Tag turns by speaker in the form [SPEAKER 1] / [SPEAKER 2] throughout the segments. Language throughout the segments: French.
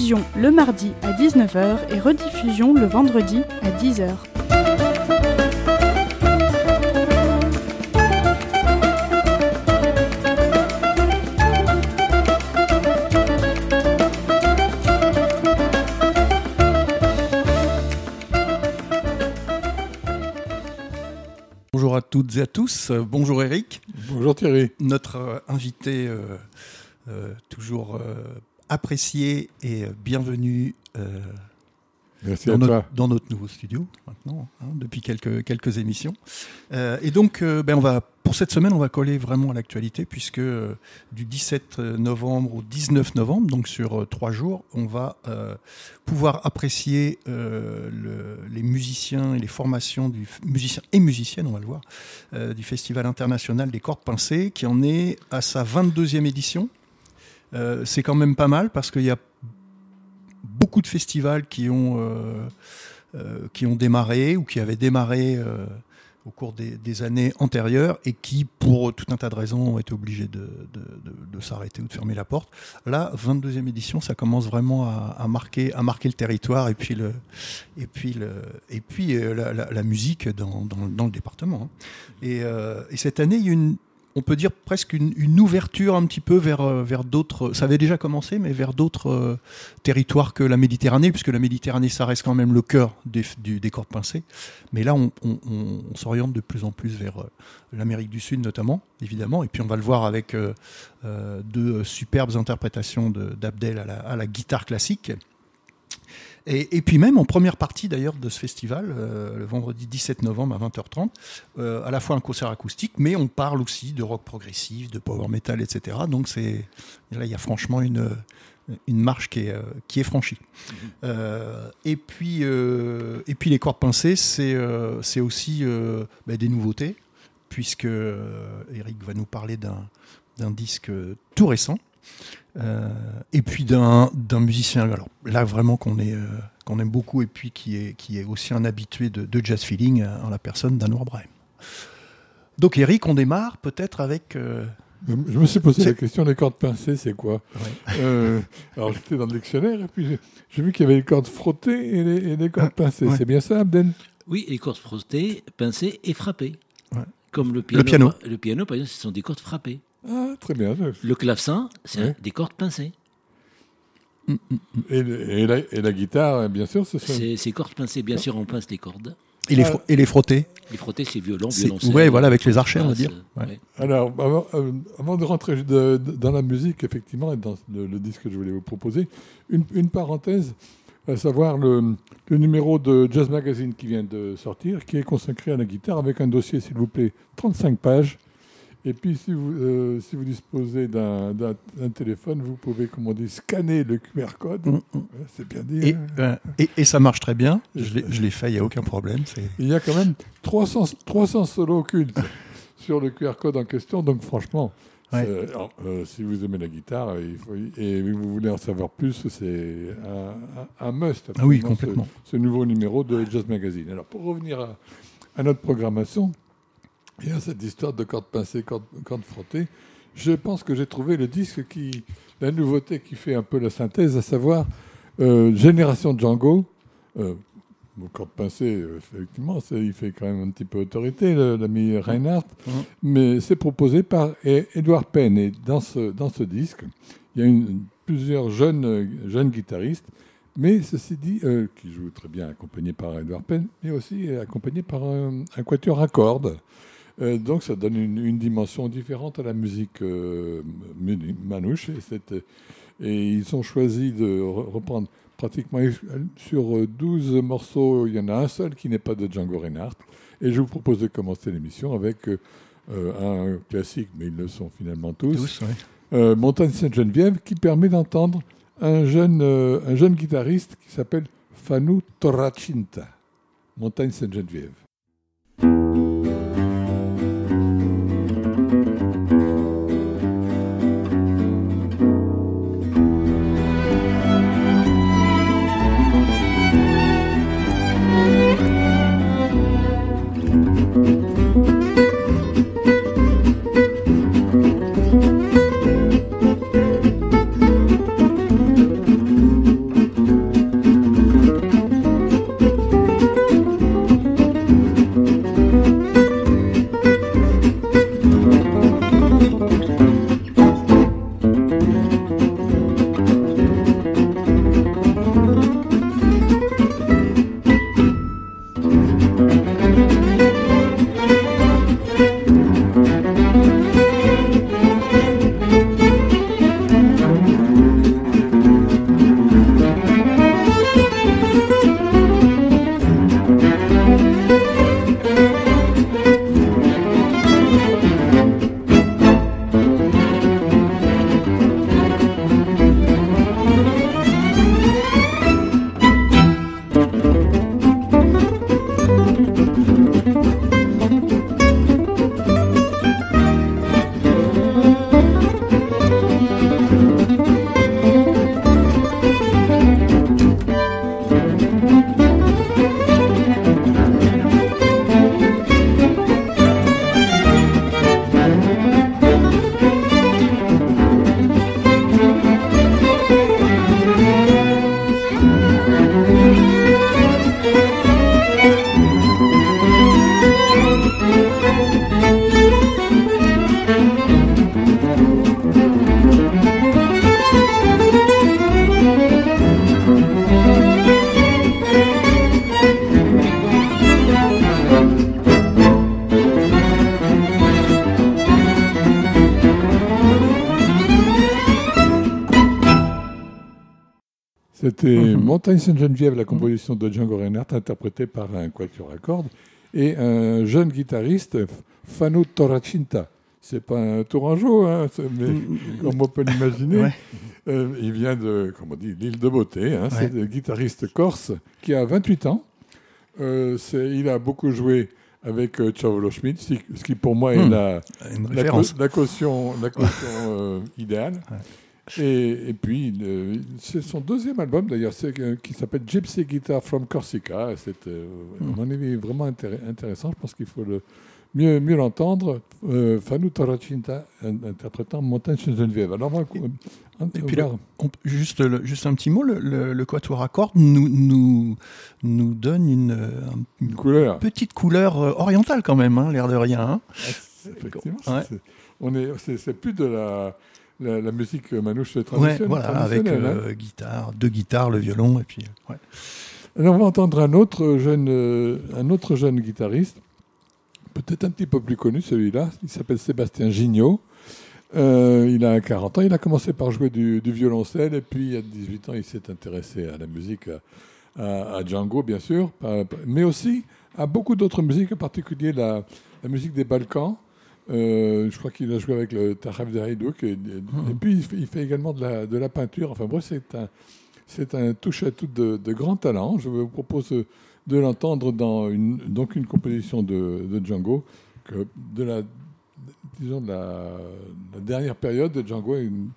[SPEAKER 1] Diffusion le mardi à 19h et rediffusion le vendredi à 10h.
[SPEAKER 2] Bonjour à toutes et à tous. Bonjour Eric,
[SPEAKER 3] Bonjour Thierry.
[SPEAKER 2] notre euh, invité euh, euh, toujours euh, apprécié et euh, bienvenu euh,
[SPEAKER 3] Merci
[SPEAKER 2] dans, notre,
[SPEAKER 3] toi.
[SPEAKER 2] dans notre nouveau studio maintenant, hein, depuis quelques, quelques émissions. Euh, et donc, euh, ben, on va, pour cette semaine, on va coller vraiment à l'actualité puisque du 17 novembre au 19 novembre, donc sur trois jours, on va pouvoir apprécier le- les musiciens et les formations du musiciens et musiciennes, on va le voir, du Festival international des cordes pincées, qui en est à sa 22e édition. Euh, c'est quand même pas mal parce qu'il y a beaucoup de festivals qui ont, euh, euh, qui ont démarré ou qui avaient démarré au cours des, années antérieures et qui, pour tout un tas de raisons, ont été obligés de, de- s'arrêter ou de fermer la porte. Là, 22e édition, ça commence vraiment à, marquer, à marquer le territoire et puis, le, et puis, le, et puis la, musique dans, dans- le département. et cette année, il y a une, on peut dire presque une, ouverture un petit peu vers, euh, vers d'autres. Ça avait déjà commencé, mais vers d'autres euh, territoires que la Méditerranée, puisque la Méditerranée, ça reste quand même le cœur des, du, des cordes pincées. Mais là, on, s'oriente de plus en plus vers euh, l'Amérique du Sud, notamment, évidemment. Et puis, on va le voir avec deux superbes interprétations de- d'Abdel à la guitare classique. Et, et puis même en première partie d'ailleurs de ce festival, euh, le vendredi 17 novembre à 20h30, euh, à la fois un concert acoustique, mais on parle aussi de rock progressif, de power metal, etc. Donc c'est là il y a franchement une une marche qui est, euh, qui est franchie. Euh, et puis et puis les cordes pincées, c'est c'est aussi bah, des nouveautés, puisque Eric va nous parler d'un disque tout récent. Euh, et puis d'un d'un musicien alors là vraiment qu'on est euh, qu'on aime beaucoup et puis qui est qui est aussi un habitué de, de jazz feeling euh, en la personne d'Anwar Brahim. Donc Eric, on démarre peut-être avec euh,
[SPEAKER 3] Je me suis posé la question les cordes pincées, c'est quoi
[SPEAKER 2] ouais.
[SPEAKER 3] Euh, Alors j'étais dans le dictionnaire et puis j'ai- vu qu'il y avait les cordes frottées et les, et les cordes pincées.
[SPEAKER 2] ouais.
[SPEAKER 3] C'est bien ça, Abdel?
[SPEAKER 4] Oui, les cordes frottées, pincées et frappées.
[SPEAKER 2] Ouais.
[SPEAKER 4] Comme le piano.
[SPEAKER 2] piano.
[SPEAKER 4] Le piano, par exemple, ce sont des cordes frappées.
[SPEAKER 3] Ah, très bien.
[SPEAKER 4] Le clavecin, c'est
[SPEAKER 3] Ouais.
[SPEAKER 4] des cordes pincées.
[SPEAKER 3] Et, le- et la, et la guitare, bien sûr, ce sont...
[SPEAKER 4] C'est ces cordes pincées, bien sûr, on pince les cordes.
[SPEAKER 2] et les fro- et les frotter.
[SPEAKER 4] Les frotter, c'est violon,
[SPEAKER 2] C'est-
[SPEAKER 4] violoncelle.
[SPEAKER 2] ouais, voilà, avec les archers, on va dire.
[SPEAKER 4] euh,
[SPEAKER 2] Ouais.
[SPEAKER 4] ouais.
[SPEAKER 3] Alors, avant, euh, avant de rentrer de- de- dans la musique, effectivement, et dans le, le disque que je voulais vous proposer, une, une parenthèse, à savoir le, le numéro de Jazz Magazine qui vient de sortir, qui est consacré à la guitare, avec un dossier, s'il vous plaît, 35 pages. Et puis, si vous, euh, si vous disposez d'un téléphone, vous pouvez, comme on dit, scanner le QR code.
[SPEAKER 2] Mm, mm.
[SPEAKER 3] C'est bien dit.
[SPEAKER 2] Et,
[SPEAKER 3] hein.
[SPEAKER 2] euh, et, et ça marche très bien. Je l'ai- je l'ai fait, il n'y a aucun problème.
[SPEAKER 3] Il y a quand même 300, 300 solos occultes sur le QR code en question. Donc, franchement,
[SPEAKER 2] Ouais.
[SPEAKER 3] c'est- alors, euh, si vous aimez la guitare il faut, et vous voulez en savoir plus, c'est un, un- un must.
[SPEAKER 2] Ah oui, complètement.
[SPEAKER 3] Ce, ce nouveau numéro de Jazz Magazine. Alors, pour revenir à, à notre programmation, et à cette histoire de cordes pincées, cordes, cordes frottées, je pense que j'ai trouvé le disque qui, la nouveauté qui fait un peu la synthèse, à savoir euh, Génération Django. Euh, Bon, cordes pincées, euh, effectivement, il fait quand même un petit peu autorité, l'ami Reinhardt,
[SPEAKER 2] Mhm.
[SPEAKER 3] mais c'est proposé par E- Edouard Penn. Et dans ce, dans ce disque, il y a une- plusieurs jeunes, jeunes guitaristes, mais ceci dit, euh, qui jouent très bien accompagnés par Edouard Penn, mais aussi accompagnés par un, un quatuor à cordes. Euh, donc ça donne une, une dimension différente à la musique euh, manouche. Et, euh, et ils ont choisi de re- reprendre pratiquement sur euh, 12 morceaux, il y en a un seul qui n'est pas de Django Reinhardt. Et je vous propose de commencer l'émission avec euh, un classique, mais ils le sont finalement tous,
[SPEAKER 2] Tous, ouais.
[SPEAKER 3] Montagne Sainte-Geneviève, qui permet d'entendre un jeune, un jeune guitariste qui s'appelle Fanu Torracinta, Montagne Sainte-Geneviève. Montagne Sainte-Geneviève, la composition de Django Reinhardt, interprétée par un quatuor à cordes, et un jeune guitariste, Fanu Toracinta. C'est pas un tourangeau, hein, mais comme on peut l'imaginer.
[SPEAKER 2] Ouais.
[SPEAKER 3] Euh, il vient de, comment on dit, l'île de Beauté. hein, C'est un guitariste corse qui a 28 ans. Euh, il a beaucoup joué avec euh, Chavolo Schmidt, ce qui- pour moi est
[SPEAKER 2] Hmm.
[SPEAKER 3] la, la, la caution, la caution euh, idéale. Et, et puis, euh, c'est son deuxième album, d'ailleurs, euh, qui s'appelle Gypsy Guitar from Corsica. C'est, euh, à mon avis, vraiment intér- intéressant. Je pense qu'il faut le, mieux, mieux l'entendre. Fanu Toracinta in- interprétant Montagne chez Geneviève. Alors, on va, on
[SPEAKER 2] Et puis on- juste, le- juste un petit mot, le, le, le quatuor à cordes nous, nous, nous donne une, une
[SPEAKER 3] une couleur.
[SPEAKER 2] petite couleur orientale quand même, hein, l'air de rien. hein.
[SPEAKER 3] Effectivement,
[SPEAKER 2] Ouais.
[SPEAKER 3] c'est, on est, c'est plus de la, la, la musique manouche
[SPEAKER 2] Ouais,
[SPEAKER 3] traditionnelle.
[SPEAKER 2] voilà, avec
[SPEAKER 3] traditionnelle, hein.
[SPEAKER 2] euh, guitare, deux guitares, le violon, et puis euh, ouais.
[SPEAKER 3] Alors, on va entendre un autre jeune, euh, un autre jeune guitariste, peut-être un petit peu plus connu celui-là. Il s'appelle Sébastien Gignot. Euh, il a 40 ans. Il a commencé par jouer du, du violoncelle et puis à 18 ans, il s'est intéressé à la musique, à, Django bien sûr, mais aussi à beaucoup d'autres musiques, en particulier la, la musique des Balkans. Euh, je crois qu'il a joué avec le Taraf de Haïdouk. Et, et- et puis il fait, il fait également de la, de la peinture. Enfin bref, c'est un, c'est un touche à tout de, de grand talent. Je vous propose de l'entendre dans une, donc une composition de, de Django, que de la, disons de la, la dernière période de Django, une-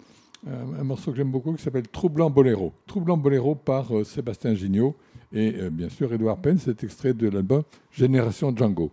[SPEAKER 3] un, un morceau que j'aime beaucoup qui s'appelle Troublant Boléro. Troublant Boléro par euh, Sébastien Gignot et euh, bien sûr Edouard Penn, c'est extrait de l'album Génération Django.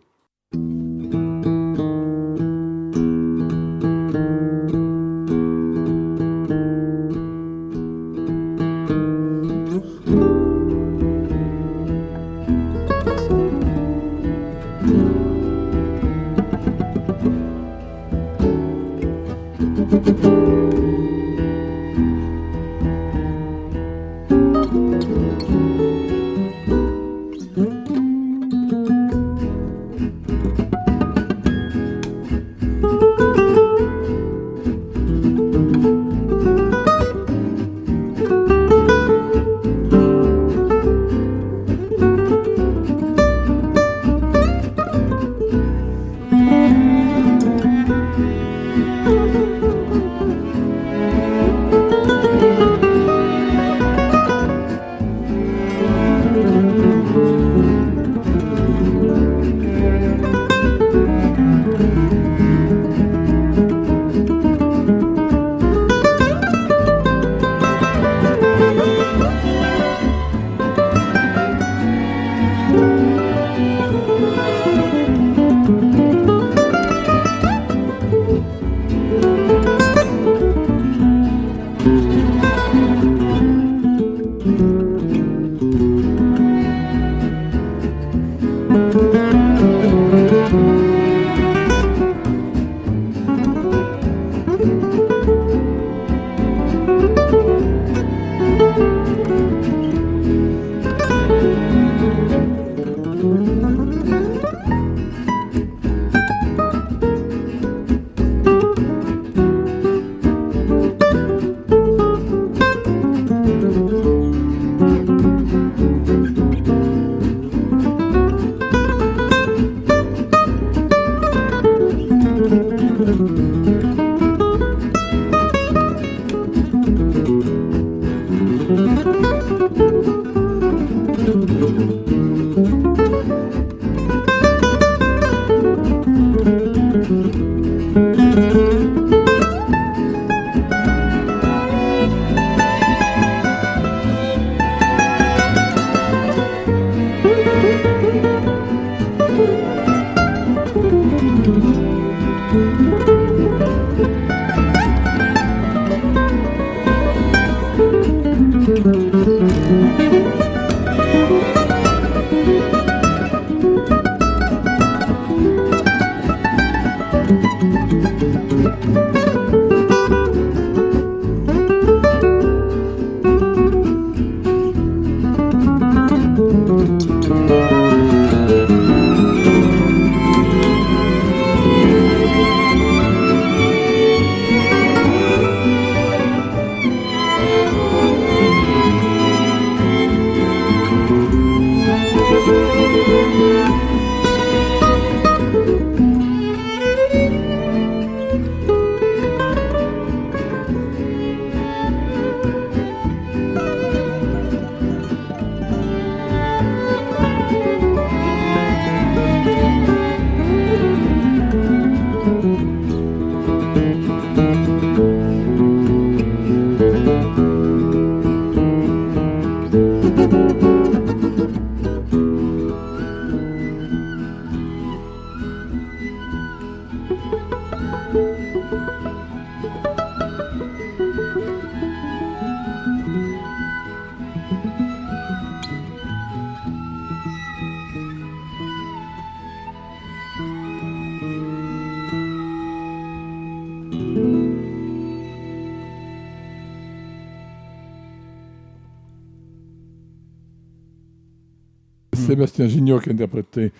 [SPEAKER 3] Sébastien Gignot qui interprétait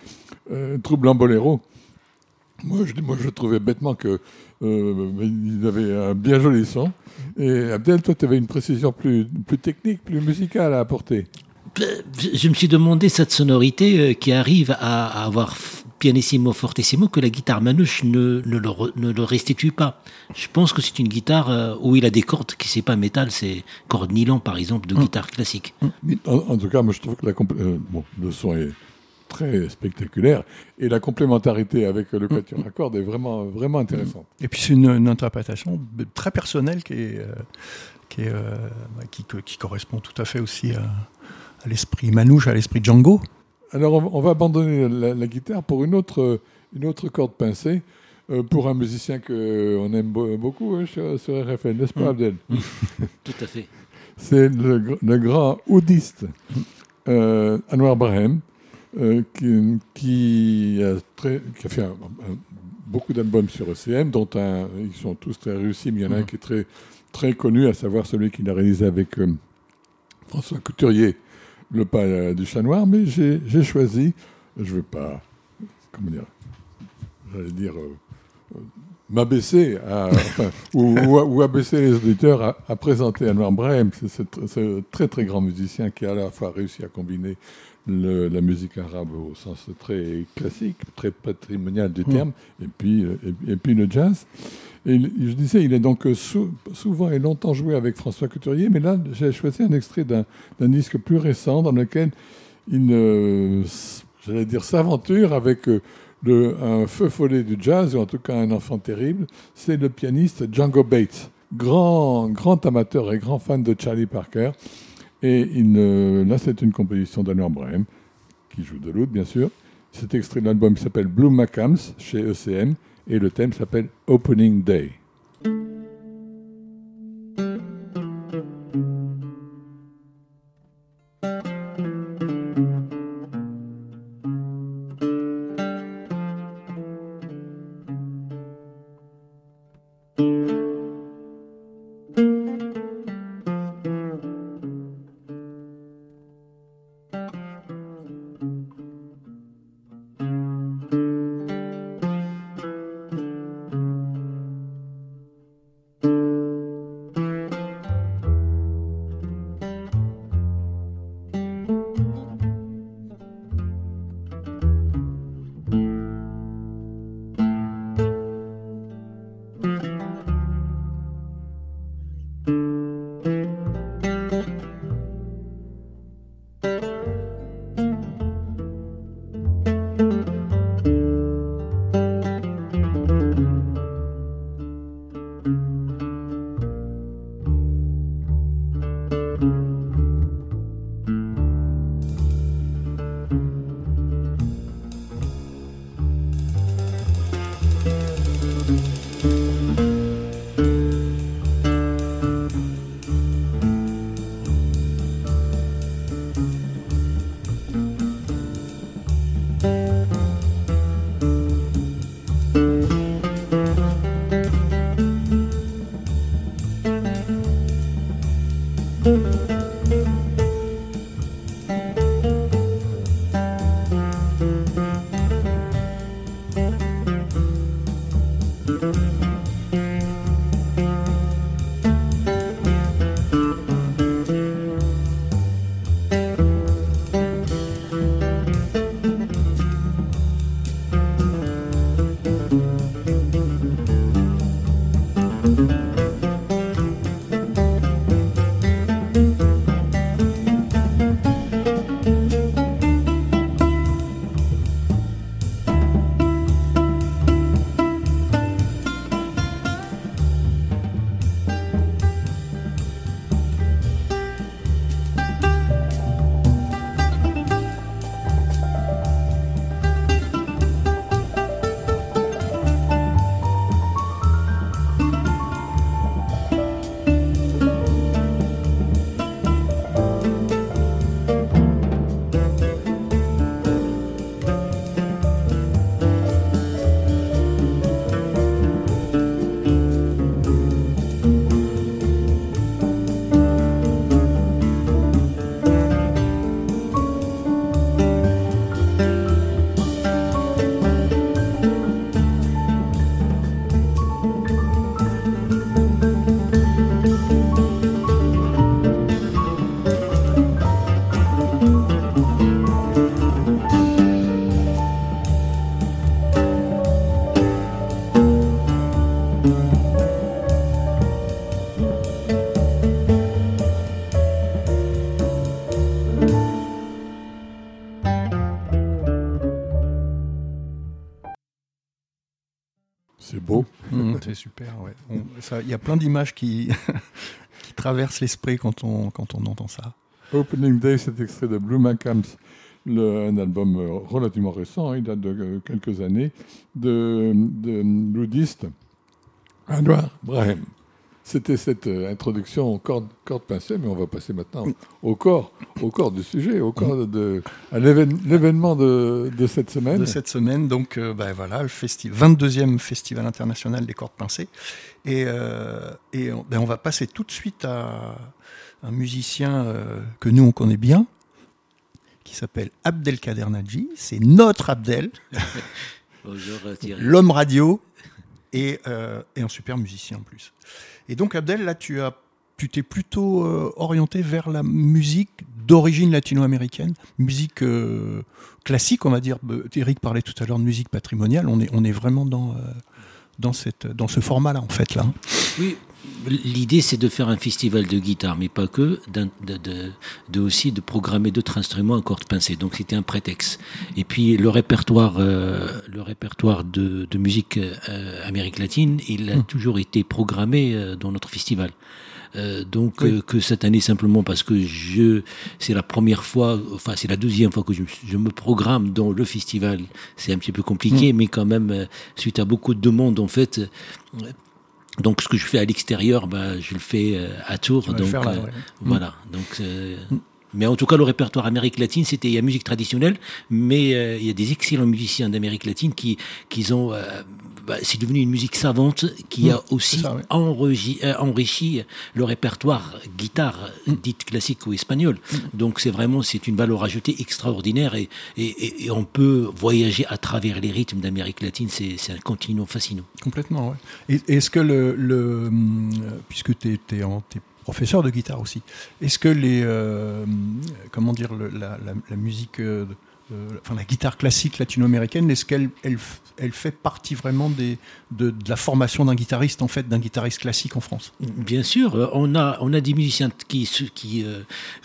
[SPEAKER 3] euh, Troublant Boléro. Moi je, trouvais bêtement que euh, avait un bien joli son. Et Abdel, toi, tu avais une précision plus, technique, plus musicale à apporter.
[SPEAKER 4] Je me suis demandé cette sonorité euh, qui arrive à, à avoir pianissimo fortissimo que la guitare manouche ne, ne, le, ne le restitue pas. Je pense que c'est une guitare euh, où il a des cordes qui c'est pas métal, c'est cordes nylon par exemple de guitare classique.
[SPEAKER 3] En, en tout cas, moi, je trouve que la euh, bon, le son est très spectaculaire et la complémentarité avec le quatuor à cordes est vraiment, vraiment intéressante.
[SPEAKER 2] Et puis c'est une, une interprétation très personnelle qui, est, euh, qui, est, euh, qui, que- qui correspond tout à fait aussi à, à l'esprit Manouche, à l'esprit Django.
[SPEAKER 3] Alors, on va, on va abandonner la, la guitare pour une autre, une autre corde pincée, euh, pour un musicien qu'on aime beau- beaucoup hein, sur, sur RFN, n'est-ce pas, Abdel?
[SPEAKER 4] Tout à fait.
[SPEAKER 3] C'est le, gr- le grand oudiste euh, Anwar Brahem, euh, qui, qui a, très- qui a fait un- un- beaucoup d'albums sur ECM, dont un, ils sont tous très réussis, mais il y en a un qui est très, très connu, à savoir celui qu'il a réalisé avec euh, François Couturier, Le pas du chat noir, mais j'ai choisi, je ne vais pas, comment dire, j'allais dire, euh, euh, m'abaisser enfin, ou, ou, ou abaisser les auditeurs à, à présenter Anwar Brahim. C'est ce tr- ce très très grand musicien qui a à la fois réussi à combiner le- la musique arabe au sens très classique, très patrimonial du terme, et, puis, euh, et, et puis le jazz. Je disais, il est donc euh, sou- souvent et longtemps joué avec François Couturier, mais là, j'ai choisi un extrait d'un disque plus récent dans lequel il, s'aventure avec euh, un feu follet du jazz, ou en tout cas un enfant terrible. C'est le pianiste Django Bates, grand, grand amateur et grand fan de Charlie Parker. Et il, là, c'est une composition d'Anwar Brahim, qui joue de l'oud, bien sûr. Cet extrait de l'album s'appelle Blue Macams, chez ECM, et le thème s'appelle Opening Day.
[SPEAKER 2] Il y a plein d'images qui, traversent l'esprit quand on, entend ça.
[SPEAKER 3] Opening Day, c'est extrait de Blue Macams, un album euh, relativement récent, hein, il date de euh, quelques années, de, de bluesiste Edward Braham. C'était cette euh, introduction au corps, corps pincée, mais on va passer maintenant au corps, au corps du sujet, au corps de, à l'évén- l'événement de, de cette semaine.
[SPEAKER 2] de cette semaine. Donc, euh, ben voilà, le festi 22e Festival international des cordes pincées. Et, euh, et on, ben on va passer tout de suite à un musicien euh, que nous, on connaît bien, qui s'appelle Abdelkader Nadji. C'est notre Abdel,
[SPEAKER 4] Bonjour Thierry.
[SPEAKER 2] l'homme radio, et, euh, et un super musicien en plus. Et donc, Abdel, là, tu as tu t'es plutôt euh, orienté vers la musique d'origine latino-américaine, musique euh, classique, on va dire. Eric parlait tout à l'heure de musique patrimoniale. On est, on est vraiment dans, dans, cette, dans ce format-là, en fait. Là.
[SPEAKER 4] Oui, l'idée c'est de faire un festival de guitare, mais pas que, de, de- de aussi de programmer d'autres instruments à cordes pincées. Donc c'était un prétexte. Et puis le répertoire, euh, le répertoire de, de musique euh, Amérique latine, il a
[SPEAKER 2] Mm.
[SPEAKER 4] toujours été programmé euh, dans notre festival. Euh, donc
[SPEAKER 2] Oui.
[SPEAKER 4] euh, que cette année simplement parce que je c'est la première fois enfin c'est la deuxième fois que je, me suis- je me programme dans le festival c'est un petit peu compliqué mais quand même euh, suite à beaucoup de demandes en fait euh, donc ce que je fais à l'extérieur, bah, je le fais euh, à Tours. Donc
[SPEAKER 2] là,
[SPEAKER 4] euh,
[SPEAKER 2] ouais.
[SPEAKER 4] voilà. Donc, euh, mais en tout cas, le répertoire Amérique latine, c'était il y a musique traditionnelle, mais euh, il y a des excellents musiciens d'Amérique latine qui qui ont euh, bah, c'est devenu une musique savante qui a aussi
[SPEAKER 2] ça, ouais.
[SPEAKER 4] enrichi, euh, enrichi le répertoire guitare
[SPEAKER 2] Mm.
[SPEAKER 4] dite classique ou espagnole. Donc c'est vraiment c'est une valeur ajoutée extraordinaire et, et, on peut voyager à travers les rythmes d'Amérique latine. C'est un continent fascinant.
[SPEAKER 2] Complètement, ouais. Et est-ce que le, le euh, puisque tu es, professeur de guitare aussi, est-ce que les, euh, comment dire, le- la, la- la musique, enfin la guitare classique latino-américaine, est-ce qu'elle elle, elle fait partie vraiment des, de, la formation d'un guitariste, en fait, d'un guitariste classique en France?
[SPEAKER 4] Bien sûr, euh, on a, on a des musiciens qui, qui, euh,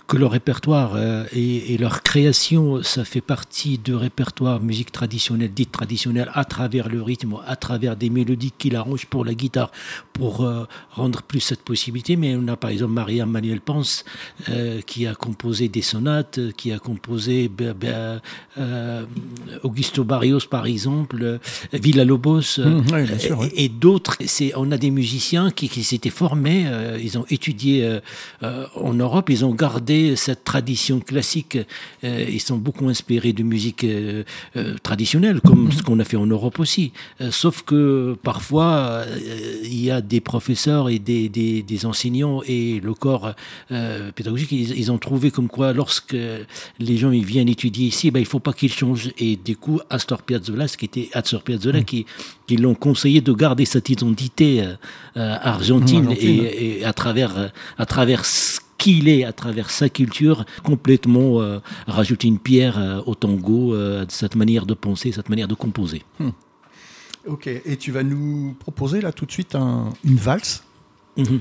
[SPEAKER 4] que leur répertoire euh, et, leur création, ça fait partie de répertoire musique traditionnelle, dite traditionnelle, à travers le rythme, à travers des mélodies qu'il arrange pour la guitare, pour euh, rendre plus cette possibilité. Mais on a par exemple Maria Manuel Ponce, euh, qui a composé des sonates, euh, qui a composé be- euh, Augusto Barrios, par exemple, euh, Villa Lobos. euh,
[SPEAKER 2] Mmh, oui, bien sûr, ouais.
[SPEAKER 4] et, et d'autres, on a des musiciens qui, qui s'étaient formés, euh, ils ont étudié euh, euh, en Europe, ils ont gardé cette tradition classique, euh, ils sont beaucoup inspirés de musique euh, euh, traditionnelle, comme ce qu'on a fait en Europe aussi. Euh, sauf que parfois, euh, il y a des professeurs et des, des, des enseignants et le corps euh, pédagogique, ils, ils ont trouvé comme quoi, lorsque les gens ils viennent étudier ici, ben, il faut pas qu'ils changent. Et du coup, Astor Piazzolla, ce qui était Astor Piazzolla, qui, qui l'ont conseillé de garder cette identité euh, euh, argentine,
[SPEAKER 2] Mmh, argentine.
[SPEAKER 4] Et, et à travers, euh, à travers ce qu'il est, à travers sa culture, complètement euh, rajouter une pierre euh, au tango, euh, cette manière de penser, cette manière de composer.
[SPEAKER 2] Ok, et tu vas nous proposer là tout de suite un- une valse
[SPEAKER 4] Mhm.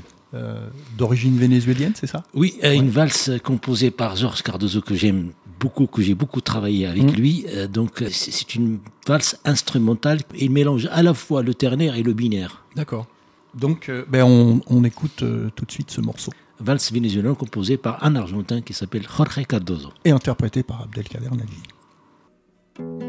[SPEAKER 2] d'origine vénézuélienne, c'est ça?
[SPEAKER 4] Oui, une valse composée par Georges Cardozo que j'aime beaucoup, que j'ai beaucoup travaillé avec
[SPEAKER 2] Mm.
[SPEAKER 4] lui. Euh, donc euh, c'est une valse instrumentale. Il mélange à la fois le ternaire et le binaire.
[SPEAKER 2] D'accord. Donc, euh, ben on, on écoute euh, tout de suite ce morceau,
[SPEAKER 4] Valse vénézuélienne composée par un Argentin qui s'appelle Jorge Cardozo.
[SPEAKER 2] et interprété par Abdelkader Nadji.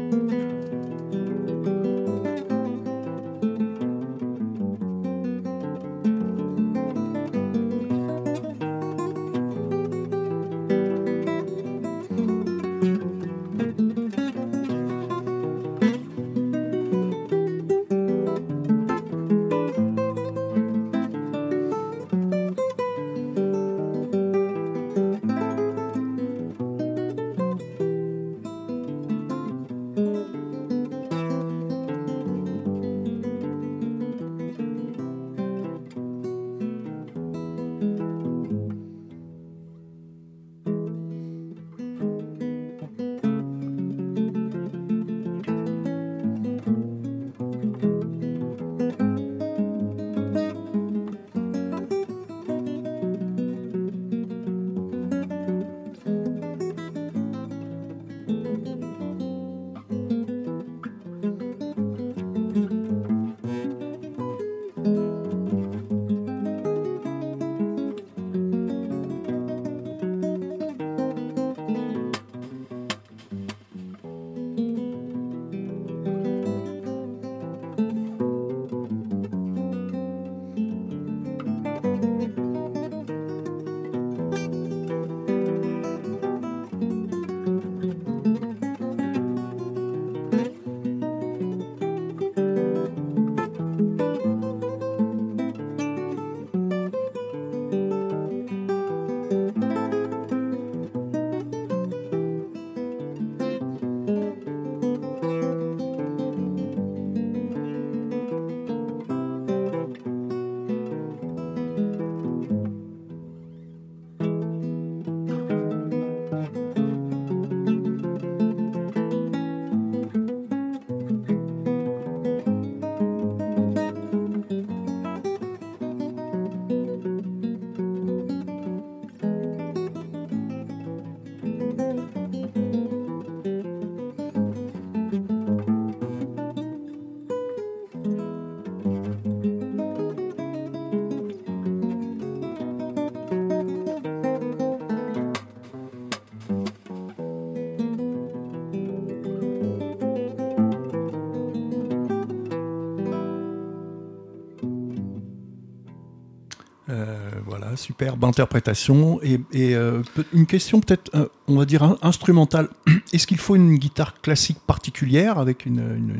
[SPEAKER 2] Superbe interprétation. Et, et, euh, une question peut-être, euh, on va dire in- instrumentale. Est-ce qu'il faut une guitare classique particulière avec une, une,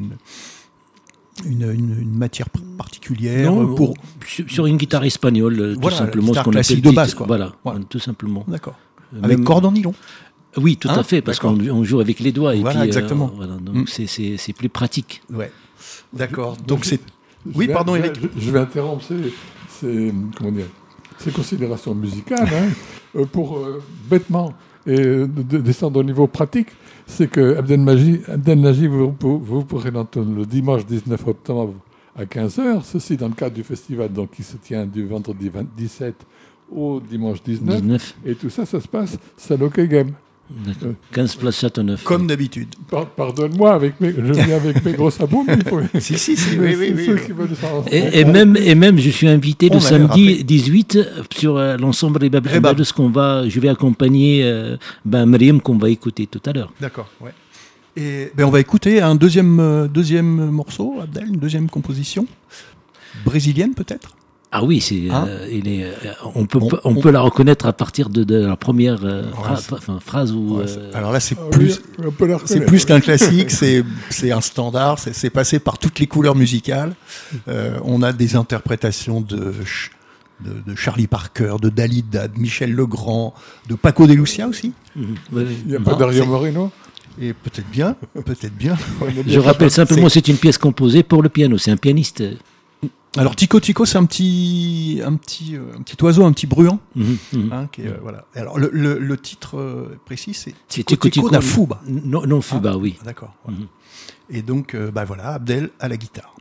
[SPEAKER 2] une, une- une- une matière particulière
[SPEAKER 4] Non,
[SPEAKER 2] pour...
[SPEAKER 4] sur, une guitare espagnole, euh,
[SPEAKER 2] Voilà,
[SPEAKER 4] tout simplement.
[SPEAKER 2] guitare
[SPEAKER 4] ce qu'on
[SPEAKER 2] classique
[SPEAKER 4] appelle
[SPEAKER 2] de base, quoi.
[SPEAKER 4] Voilà,
[SPEAKER 2] Voilà.
[SPEAKER 4] tout simplement.
[SPEAKER 2] D'accord.
[SPEAKER 4] Euh,
[SPEAKER 2] Avec
[SPEAKER 4] même-
[SPEAKER 2] corde en nylon.
[SPEAKER 4] Oui, tout
[SPEAKER 2] Hein
[SPEAKER 4] à fait, parce
[SPEAKER 2] D'accord.
[SPEAKER 4] qu'on on joue avec les doigts. et
[SPEAKER 2] Voilà,
[SPEAKER 4] puis, euh,
[SPEAKER 2] exactement.
[SPEAKER 4] voilà, donc
[SPEAKER 2] Mm.
[SPEAKER 4] c'est- c'est c'est plus pratique.
[SPEAKER 2] Ouais. D'accord. Donc c'est. Oui,
[SPEAKER 3] vais-
[SPEAKER 2] pardon, Eric.
[SPEAKER 3] Je, je vais interrompre ces, ces- comment dire, ces considérations musicales hein, euh, pour euh, bêtement et de- de descendre au niveau pratique. C'est que Abdel Maji, Abdel Naji, vous, pourrez l'entendre le dimanche 19 octobre à 15h. Ceci dans le cadre du festival donc, qui se tient du vendredi 20 17 au dimanche 19.
[SPEAKER 4] 19,
[SPEAKER 3] Et tout ça, ça se passe à Game.
[SPEAKER 4] D'accord. 15 place Châteauneuf.
[SPEAKER 2] Comme d'habitude.
[SPEAKER 3] Par- Pardonne-moi, avec mes, je viens avec mes gros sabots, mais il faut.
[SPEAKER 2] Si, si, si. Oui, oui,
[SPEAKER 3] ceux qui veulent
[SPEAKER 4] Et, et même, et même, je suis invité
[SPEAKER 2] On
[SPEAKER 4] le
[SPEAKER 2] a
[SPEAKER 4] samedi
[SPEAKER 2] rappelé.
[SPEAKER 4] 18 sur euh, l'ensemble des Bab
[SPEAKER 2] Rebab.
[SPEAKER 4] ce qu'on va, je vais accompagner euh, ben, Mariam qu'on va écouter tout à l'heure.
[SPEAKER 2] D'accord, ouais. Et ben, on va écouter un deuxième, euh, deuxième morceau, Abdel, une deuxième composition. Brésilienne peut-être?
[SPEAKER 4] Ah oui, c'est,
[SPEAKER 2] Hein
[SPEAKER 4] euh, il est, euh, on peut,
[SPEAKER 2] On-
[SPEAKER 4] on,
[SPEAKER 2] on-
[SPEAKER 4] peut la reconnaître à partir de, de la première euh,
[SPEAKER 2] Ouais,
[SPEAKER 4] enfin, phrase où.
[SPEAKER 2] Ouais,
[SPEAKER 4] euh,
[SPEAKER 2] c'est- Alors là, c'est
[SPEAKER 3] Ah oui,
[SPEAKER 2] plus, c'est plus qu'un classique, c'est c'est un standard, c'est c'est passé par toutes les couleurs musicales. Euh, on a des interprétations de, Ch- de, de Charlie Parker, de Dalida, de Michel Legrand, de Paco de Lucia aussi.
[SPEAKER 4] mhm, oui.
[SPEAKER 3] Il n'y a pas
[SPEAKER 2] Non,
[SPEAKER 3] Dario Moreno
[SPEAKER 2] Et peut-être bien, peut-être bien.
[SPEAKER 4] Je rappelle simplement, c'est une pièce composée pour le piano. C'est un pianiste.
[SPEAKER 2] Alors Tico Tico, c'est un petit, un petit, euh, un petit oiseau, un petit bruant.
[SPEAKER 4] mhm, mhm.
[SPEAKER 2] Hein, qui est, euh, voilà. Alors le, le- le titre euh, précis, c'est
[SPEAKER 4] C'est
[SPEAKER 2] Tico Tico da Fuba.
[SPEAKER 4] Non, non Fuba, oui.
[SPEAKER 2] Ah, D'accord.
[SPEAKER 4] Mhm.
[SPEAKER 2] Et donc, euh, bah voilà, Abdel à la guitare.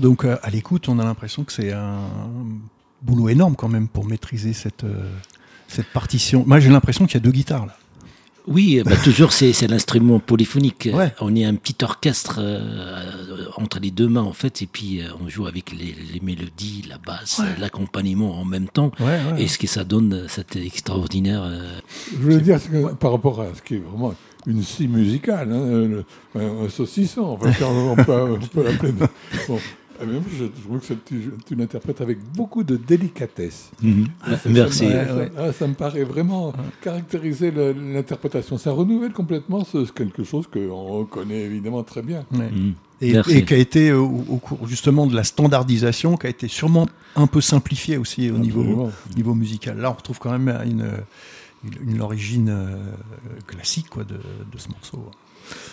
[SPEAKER 2] Donc euh, à l'écoute, on a l'impression que c'est un boulot énorme quand même pour maîtriser cette, euh, cette partition. Moi, j'ai l'impression qu'il y a deux guitares là.
[SPEAKER 4] Oui, bah, toujours c'est l'instrument polyphonique.
[SPEAKER 2] Ouais.
[SPEAKER 4] On est un petit orchestre euh, entre les deux mains en fait, et puis euh, on joue avec les, les mélodies, la basse,
[SPEAKER 2] Ouais.
[SPEAKER 4] l'accompagnement en même temps.
[SPEAKER 2] Ouais, ouais.
[SPEAKER 4] Et ce que ça donne, c'est extraordinaire. euh,
[SPEAKER 3] Je voulais dire que par rapport à ce qui est vraiment une scie musicale, hein, le- un, un saucisson, enfin, on peut, on peut l'appeler. Bon. Ah, mais moi, je trouve que c'est- tu, tu l'interprètes avec beaucoup de délicatesse.
[SPEAKER 4] Ah, Merci.
[SPEAKER 3] Ça,
[SPEAKER 2] Ouais,
[SPEAKER 3] ça-
[SPEAKER 2] ouais.
[SPEAKER 3] ah, ça me paraît vraiment caractériser l'interprétation. Ça renouvelle complètement ce, quelque chose qu'on connaît évidemment très bien.
[SPEAKER 2] Ouais.
[SPEAKER 4] Mm.
[SPEAKER 2] Et, qui a été euh, au, au cours justement de la standardisation, qui a été sûrement un peu simplifiée aussi au niveau musical. Là, on retrouve quand même une, une, une origine euh, classique quoi, de, de ce morceau.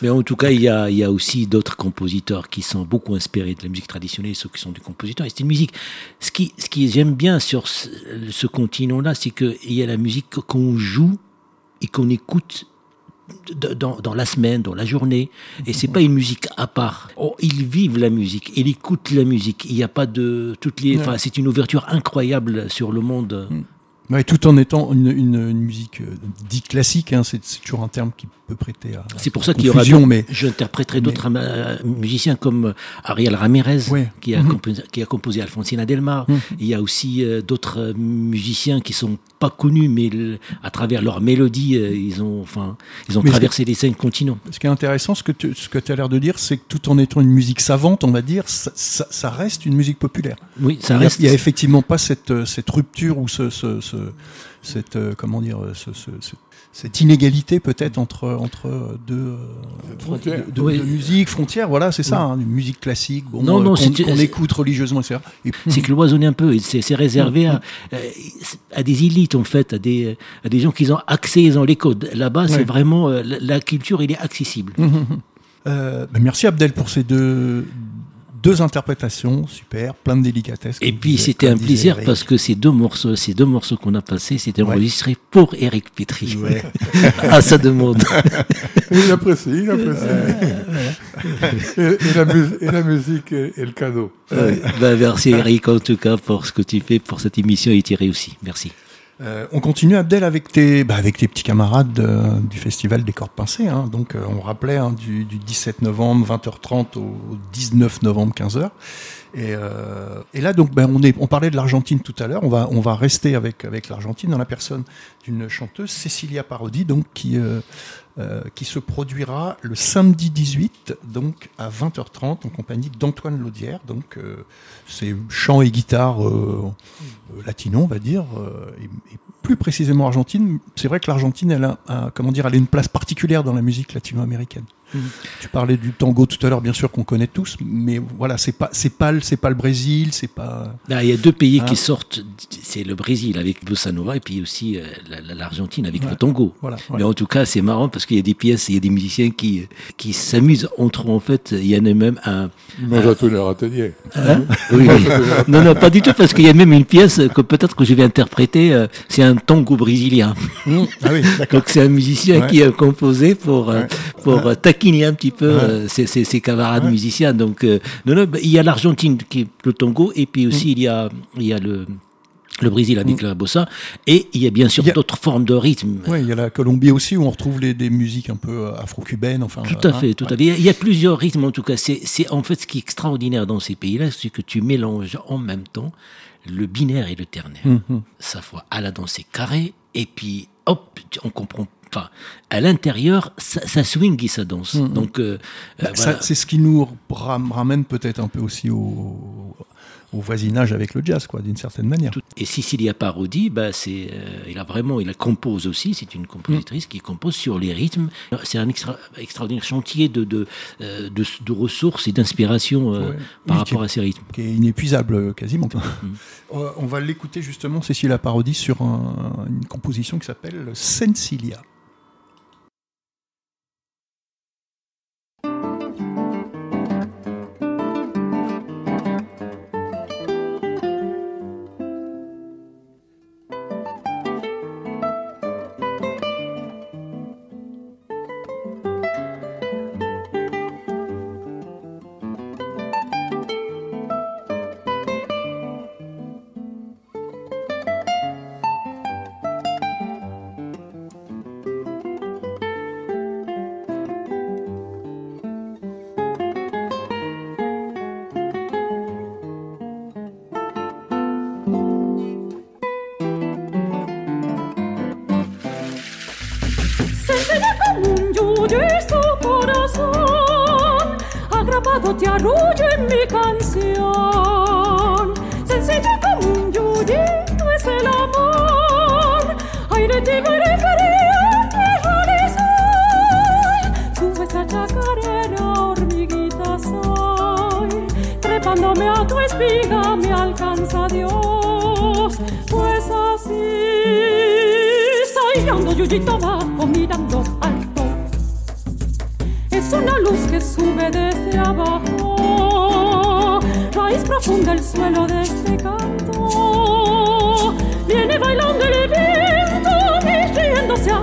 [SPEAKER 4] Mais en tout cas, il y a, il y a aussi d'autres compositeurs qui sont beaucoup inspirés de la musique traditionnelle, ceux qui sont des compositeurs. Et c'est une musique. Ce qui, ce qui j'aime bien sur ce, ce continent-là, c'est qu'il y a la musique qu'on joue et qu'on écoute dans, dans la semaine, dans la journée. Et c'est pas une musique à part. Oh, ils vivent la musique, ils écoutent la musique. Il n'y a pas de toutes les. Enfin, c'est une ouverture incroyable sur le monde.
[SPEAKER 2] Ouais, tout en étant une, une, musique euh, dite classique, hein, c'est toujours un terme qui peut prêter à
[SPEAKER 4] C'est pour ça qu'il y aura.
[SPEAKER 2] mais
[SPEAKER 4] J'interpréterai d'autres euh, musiciens comme Ariel Ramirez,
[SPEAKER 2] Ouais.
[SPEAKER 4] qui, a
[SPEAKER 2] Mhm.
[SPEAKER 4] composé, qui a composé Alfonsina Delmar.
[SPEAKER 2] Mhm.
[SPEAKER 4] Il y a aussi euh, d'autres euh, musiciens qui sont pas connus, mais le- à travers leur mélodie, euh, ils ont, enfin, ils ont
[SPEAKER 2] Mais
[SPEAKER 4] traversé les cinq continents.
[SPEAKER 2] ce qui est intéressant, ce que tu ce que as l'air de dire, c'est que tout en étant une musique savante, on va dire, ça, ça- ça reste une musique populaire.
[SPEAKER 4] Oui, ça
[SPEAKER 2] il n'y a,
[SPEAKER 4] reste.
[SPEAKER 2] il y a effectivement pas cette, euh, cette rupture ou ce, ce, ce- cette, euh, comment dire, euh, ce- cette inégalité peut-être entre, entre deux, euh,
[SPEAKER 3] Cette frontière.
[SPEAKER 2] de, de-
[SPEAKER 4] Oui.
[SPEAKER 2] de musique, frontières, voilà, c'est ça, hein, une musique classique, bon,
[SPEAKER 4] Non,
[SPEAKER 2] euh,
[SPEAKER 4] non,
[SPEAKER 2] qu'on
[SPEAKER 4] c'est-
[SPEAKER 2] qu'on écoute religieusement, etc. Et,
[SPEAKER 4] C'est cloisonné un peu, c'est c'est réservé à, euh, à des élites en fait, à des, à des gens qui ont accès, ils ont les codes. Là-bas, c'est vraiment euh, la, la culture, il est accessible.
[SPEAKER 2] Euh, bah, merci Abdel pour ces deux, deux interprétations, super, plein de délicatesse.
[SPEAKER 4] Et puis
[SPEAKER 2] disait-
[SPEAKER 4] c'était un plaisir
[SPEAKER 2] Eric.
[SPEAKER 4] parce que ces deux morceaux, ces deux morceaux qu'on a passés, c'était
[SPEAKER 2] Ouais.
[SPEAKER 4] enregistré pour Eric Petri.
[SPEAKER 2] Ouais.
[SPEAKER 4] à sa demande.
[SPEAKER 3] Il apprécie, il apprécie. et, et la mus- et la musique est, est le cadeau.
[SPEAKER 4] Ben, merci Eric en tout cas pour ce que tu fais pour cette émission et Thierry aussi. Merci.
[SPEAKER 2] Euh, on continue Abdel avec tes, bah, avec tes petits camarades euh, du festival des cordes pincées. Hein. Donc euh, on rappelait hein, du, du 17 novembre 20h30 au 19 novembre 15h. Et, et là donc ben, on, est, on parlait de l'Argentine tout à l'heure. On va, on va rester avec, avec l'Argentine dans la personne d'une chanteuse Cecilia Parodi donc qui, euh, qui se produira le samedi 18 donc à 20h30 en compagnie d'Antoine Laudière. Donc euh, c'est chant et guitare euh, latino, on va dire, et, plus précisément argentine. C'est vrai que l'Argentine, elle a, a- comment dire, elle a une place particulière dans la musique latino-américaine. Tu parlais du tango tout à l'heure, bien sûr qu'on connaît tous, mais voilà, c'est pas, c'est pas, le- c'est pas le Brésil, c'est pas.
[SPEAKER 4] Là, il y a deux pays
[SPEAKER 2] Hein
[SPEAKER 4] qui sortent, c'est le Brésil avec Bossa Nova et puis aussi euh, la- la- l'Argentine avec
[SPEAKER 2] Ouais.
[SPEAKER 4] le tango.
[SPEAKER 2] Voilà.
[SPEAKER 4] Mais en tout cas, c'est marrant parce qu'il y a des pièces, il y a des musiciens qui, qui s'amusent entre eux en fait. Il y en a même un.
[SPEAKER 3] Mange à tous leurs ateliers.
[SPEAKER 4] Hein oui, oui. Non, non, pas du tout parce qu'il y a même une pièce que peut-être que je vais interpréter. euh, c'est un tango brésilien.
[SPEAKER 2] Mmh. Ah oui.
[SPEAKER 4] Donc c'est un musicien
[SPEAKER 2] Ouais.
[SPEAKER 4] qui a composé pour euh,
[SPEAKER 2] Ouais.
[SPEAKER 4] pour euh, taquiner un petit peu
[SPEAKER 2] Ouais.
[SPEAKER 4] euh, ses, ses- ses camarades
[SPEAKER 2] Ouais.
[SPEAKER 4] musiciens. Donc euh, non, non, il y a l'Argentine qui est le tango et puis
[SPEAKER 2] Mm.
[SPEAKER 4] aussi il y a il y a le le Brésil avec la bossa et il y a bien sûr
[SPEAKER 2] a-
[SPEAKER 4] d'autres formes de rythme.
[SPEAKER 2] Ouais, il y a la Colombie aussi où on retrouve les, des musiques un peu euh, afro-cubaines. Enfin,
[SPEAKER 4] Tout à
[SPEAKER 2] hein,
[SPEAKER 4] fait, tout
[SPEAKER 2] ouais.
[SPEAKER 4] à fait. Il y a plusieurs rythmes en tout cas. C'est, en fait ce qui est extraordinaire dans ces pays-là, c'est que tu mélanges en même temps le binaire et le ternaire.
[SPEAKER 2] Mhm.
[SPEAKER 4] Sa fois à la danse c'est carré et puis hop, on comprend. Enfin, à l'intérieur, ça, ça swing et ça danse.
[SPEAKER 2] Mhm.
[SPEAKER 4] Donc, euh,
[SPEAKER 2] Bah,
[SPEAKER 4] euh, voilà.
[SPEAKER 2] c'est ce qui nous ram- ramène peut-être un peu aussi au, au voisinage avec le jazz, quoi, d'une certaine manière.
[SPEAKER 4] Et Cecilia Parodi, bah, c'est, euh, il a vraiment, il la compose aussi. C'est une compositrice qui compose sur les rythmes. C'est un extra- extraordinaire chantier de de, euh, de, de ressources et d'inspiration euh,
[SPEAKER 2] Ouais.
[SPEAKER 4] par
[SPEAKER 2] Oui,
[SPEAKER 4] rapport à ces rythmes.
[SPEAKER 2] qui est inépuisable quasiment. On va l'écouter justement, Cécile Parodie, sur un- une composition qui s'appelle. Sensilia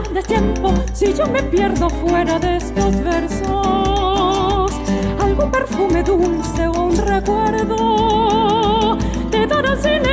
[SPEAKER 5] riéndose a destiempo. Si yo me pierdo fuera de estos versos, algún perfume dulce o un recuerdo te dará sin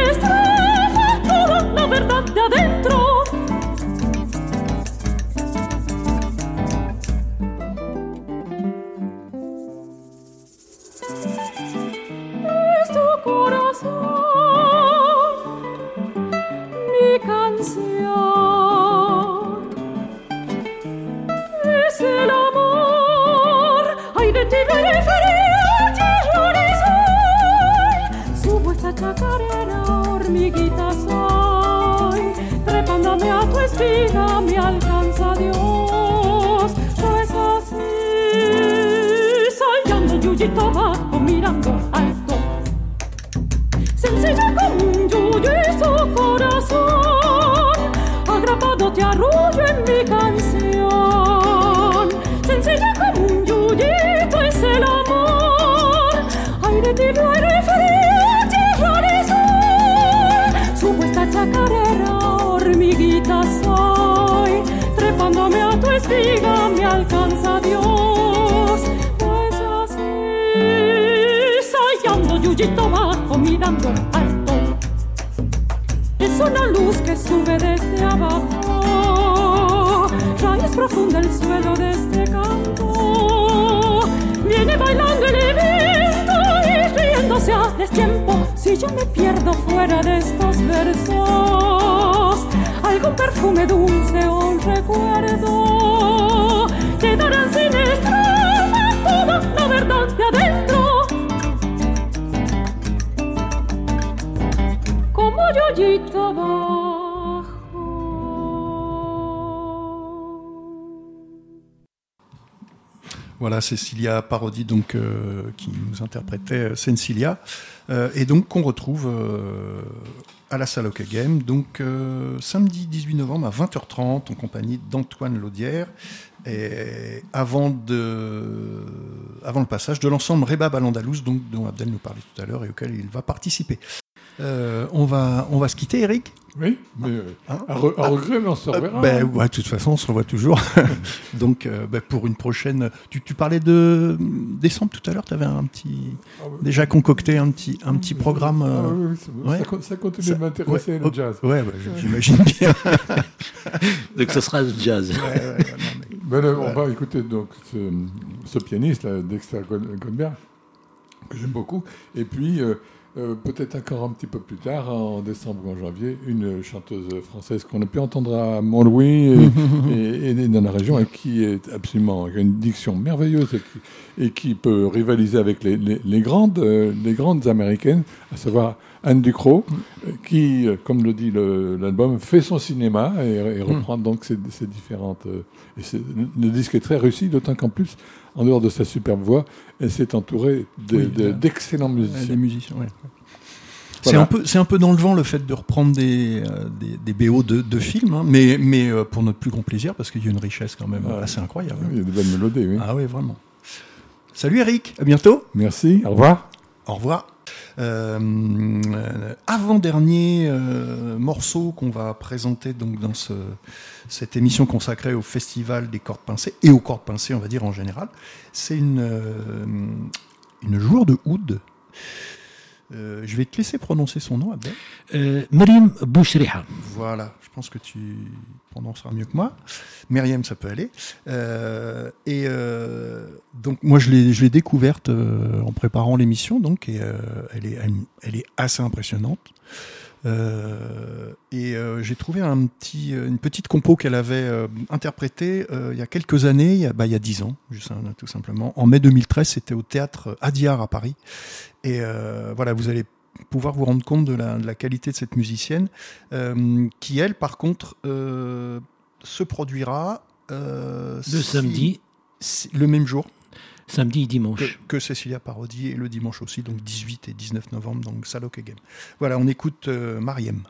[SPEAKER 2] Voilà, Cecilia Parodi donc, euh, qui nous interprétait euh, Sensilia, euh, et donc qu'on retrouve euh, à la salle Hockey Game, donc euh, samedi 18 novembre à 20h30 en compagnie d'Antoine Laudière, et avant, le passage de l'ensemble Rebab al donc, dont Abdel nous parlait tout à l'heure et auquel il va participer. Euh, on, va, on va se quitter, Eric
[SPEAKER 3] Oui, mais euh,
[SPEAKER 2] Hein
[SPEAKER 3] à, re- à regret, mais on se reverra.
[SPEAKER 2] Ben, ouais, de toute façon, on se revoit toujours. Donc, euh, ben, pour une prochaine. Tu, tu parlais de décembre tout à l'heure, tu avais un petit.
[SPEAKER 3] Ah, ouais.
[SPEAKER 2] Déjà concocté un petit, un petit programme.
[SPEAKER 3] Ah,
[SPEAKER 2] euh,
[SPEAKER 3] oui, oui, ça,
[SPEAKER 2] ouais.
[SPEAKER 3] ça con- ça continue
[SPEAKER 2] ça-
[SPEAKER 3] de m'intéresser,
[SPEAKER 2] ouais,
[SPEAKER 3] le
[SPEAKER 2] ok.
[SPEAKER 3] jazz.
[SPEAKER 2] Ouais, ouais, j'imagine bien.
[SPEAKER 4] Donc ce sera le jazz.
[SPEAKER 2] Ouais, ouais, ouais, non, mais-
[SPEAKER 3] Ben, euh, on va écouter donc ce, ce pianiste, là, Dexter Gold- Goldberg, que j'aime beaucoup. Et puis, euh, peut-être encore un petit peu plus tard, en décembre ou en janvier, une chanteuse française qu'on a pu entendre à Montlouis et, et- et dans la région, et qui est absolument, qui a une diction merveilleuse et qui, et qui peut rivaliser avec les, les- les grandes, euh, les grandes américaines, à savoir Anne Ducrot, qui, euh, comme le dit l'album, fait son cinéma et, reprend donc ces, ces différentes. euh, et le disque est très réussi, d'autant qu'en plus, en dehors de sa superbe voix, elle s'est entourée de-
[SPEAKER 2] Oui,
[SPEAKER 3] de-
[SPEAKER 2] de-
[SPEAKER 3] d'excellents musiciens.
[SPEAKER 2] des musiciens, ouais. C'est un, peu, c'est un peu dans le vent le fait de reprendre des, euh, des, des BO de, de films, hein, mais, mais euh, pour notre plus grand plaisir, parce qu'il y a une richesse quand même
[SPEAKER 3] Ah.
[SPEAKER 2] assez incroyable.
[SPEAKER 3] Il y a de belles mélodies, oui.
[SPEAKER 2] Ah oui, vraiment. Salut Eric, à bientôt.
[SPEAKER 3] Merci, au revoir.
[SPEAKER 2] Au revoir. Euh, avant-dernier euh, morceau qu'on va présenter dans ce, cette émission consacrée au festival des cordes pincées et aux cordes pincées, on va dire en général, c'est une, euh, une de oud. Euh, je vais te laisser prononcer son nom, Abdel.
[SPEAKER 4] Euh, Bouchriha.
[SPEAKER 2] Voilà, je pense que tu prononceras mieux que moi. Myriam, ça peut aller. Euh, et euh, donc, moi, je l'ai, découverte en préparant l'émission, donc, et elle, est, elle, elle est assez impressionnante. Euh, et euh, j'ai trouvé un petit, euh, une petite compo qu'elle avait euh, interprétée il y a quelques années, il y a, bah, il y a 10 ans, juste, hein, tout simplement. En mai 2013, c'était au théâtre Adiar à Paris. Et voilà, vous allez pouvoir vous rendre compte de la, de la qualité de cette musicienne, qui elle, par contre, se produira
[SPEAKER 4] Le
[SPEAKER 2] si-
[SPEAKER 4] samedi,
[SPEAKER 2] si- le même jour
[SPEAKER 4] samedi et dimanche.
[SPEAKER 2] que Cécilia Parodi et le dimanche aussi, donc 18 et 19 novembre, donc Salok Game. Voilà, on écoute euh, Mariem.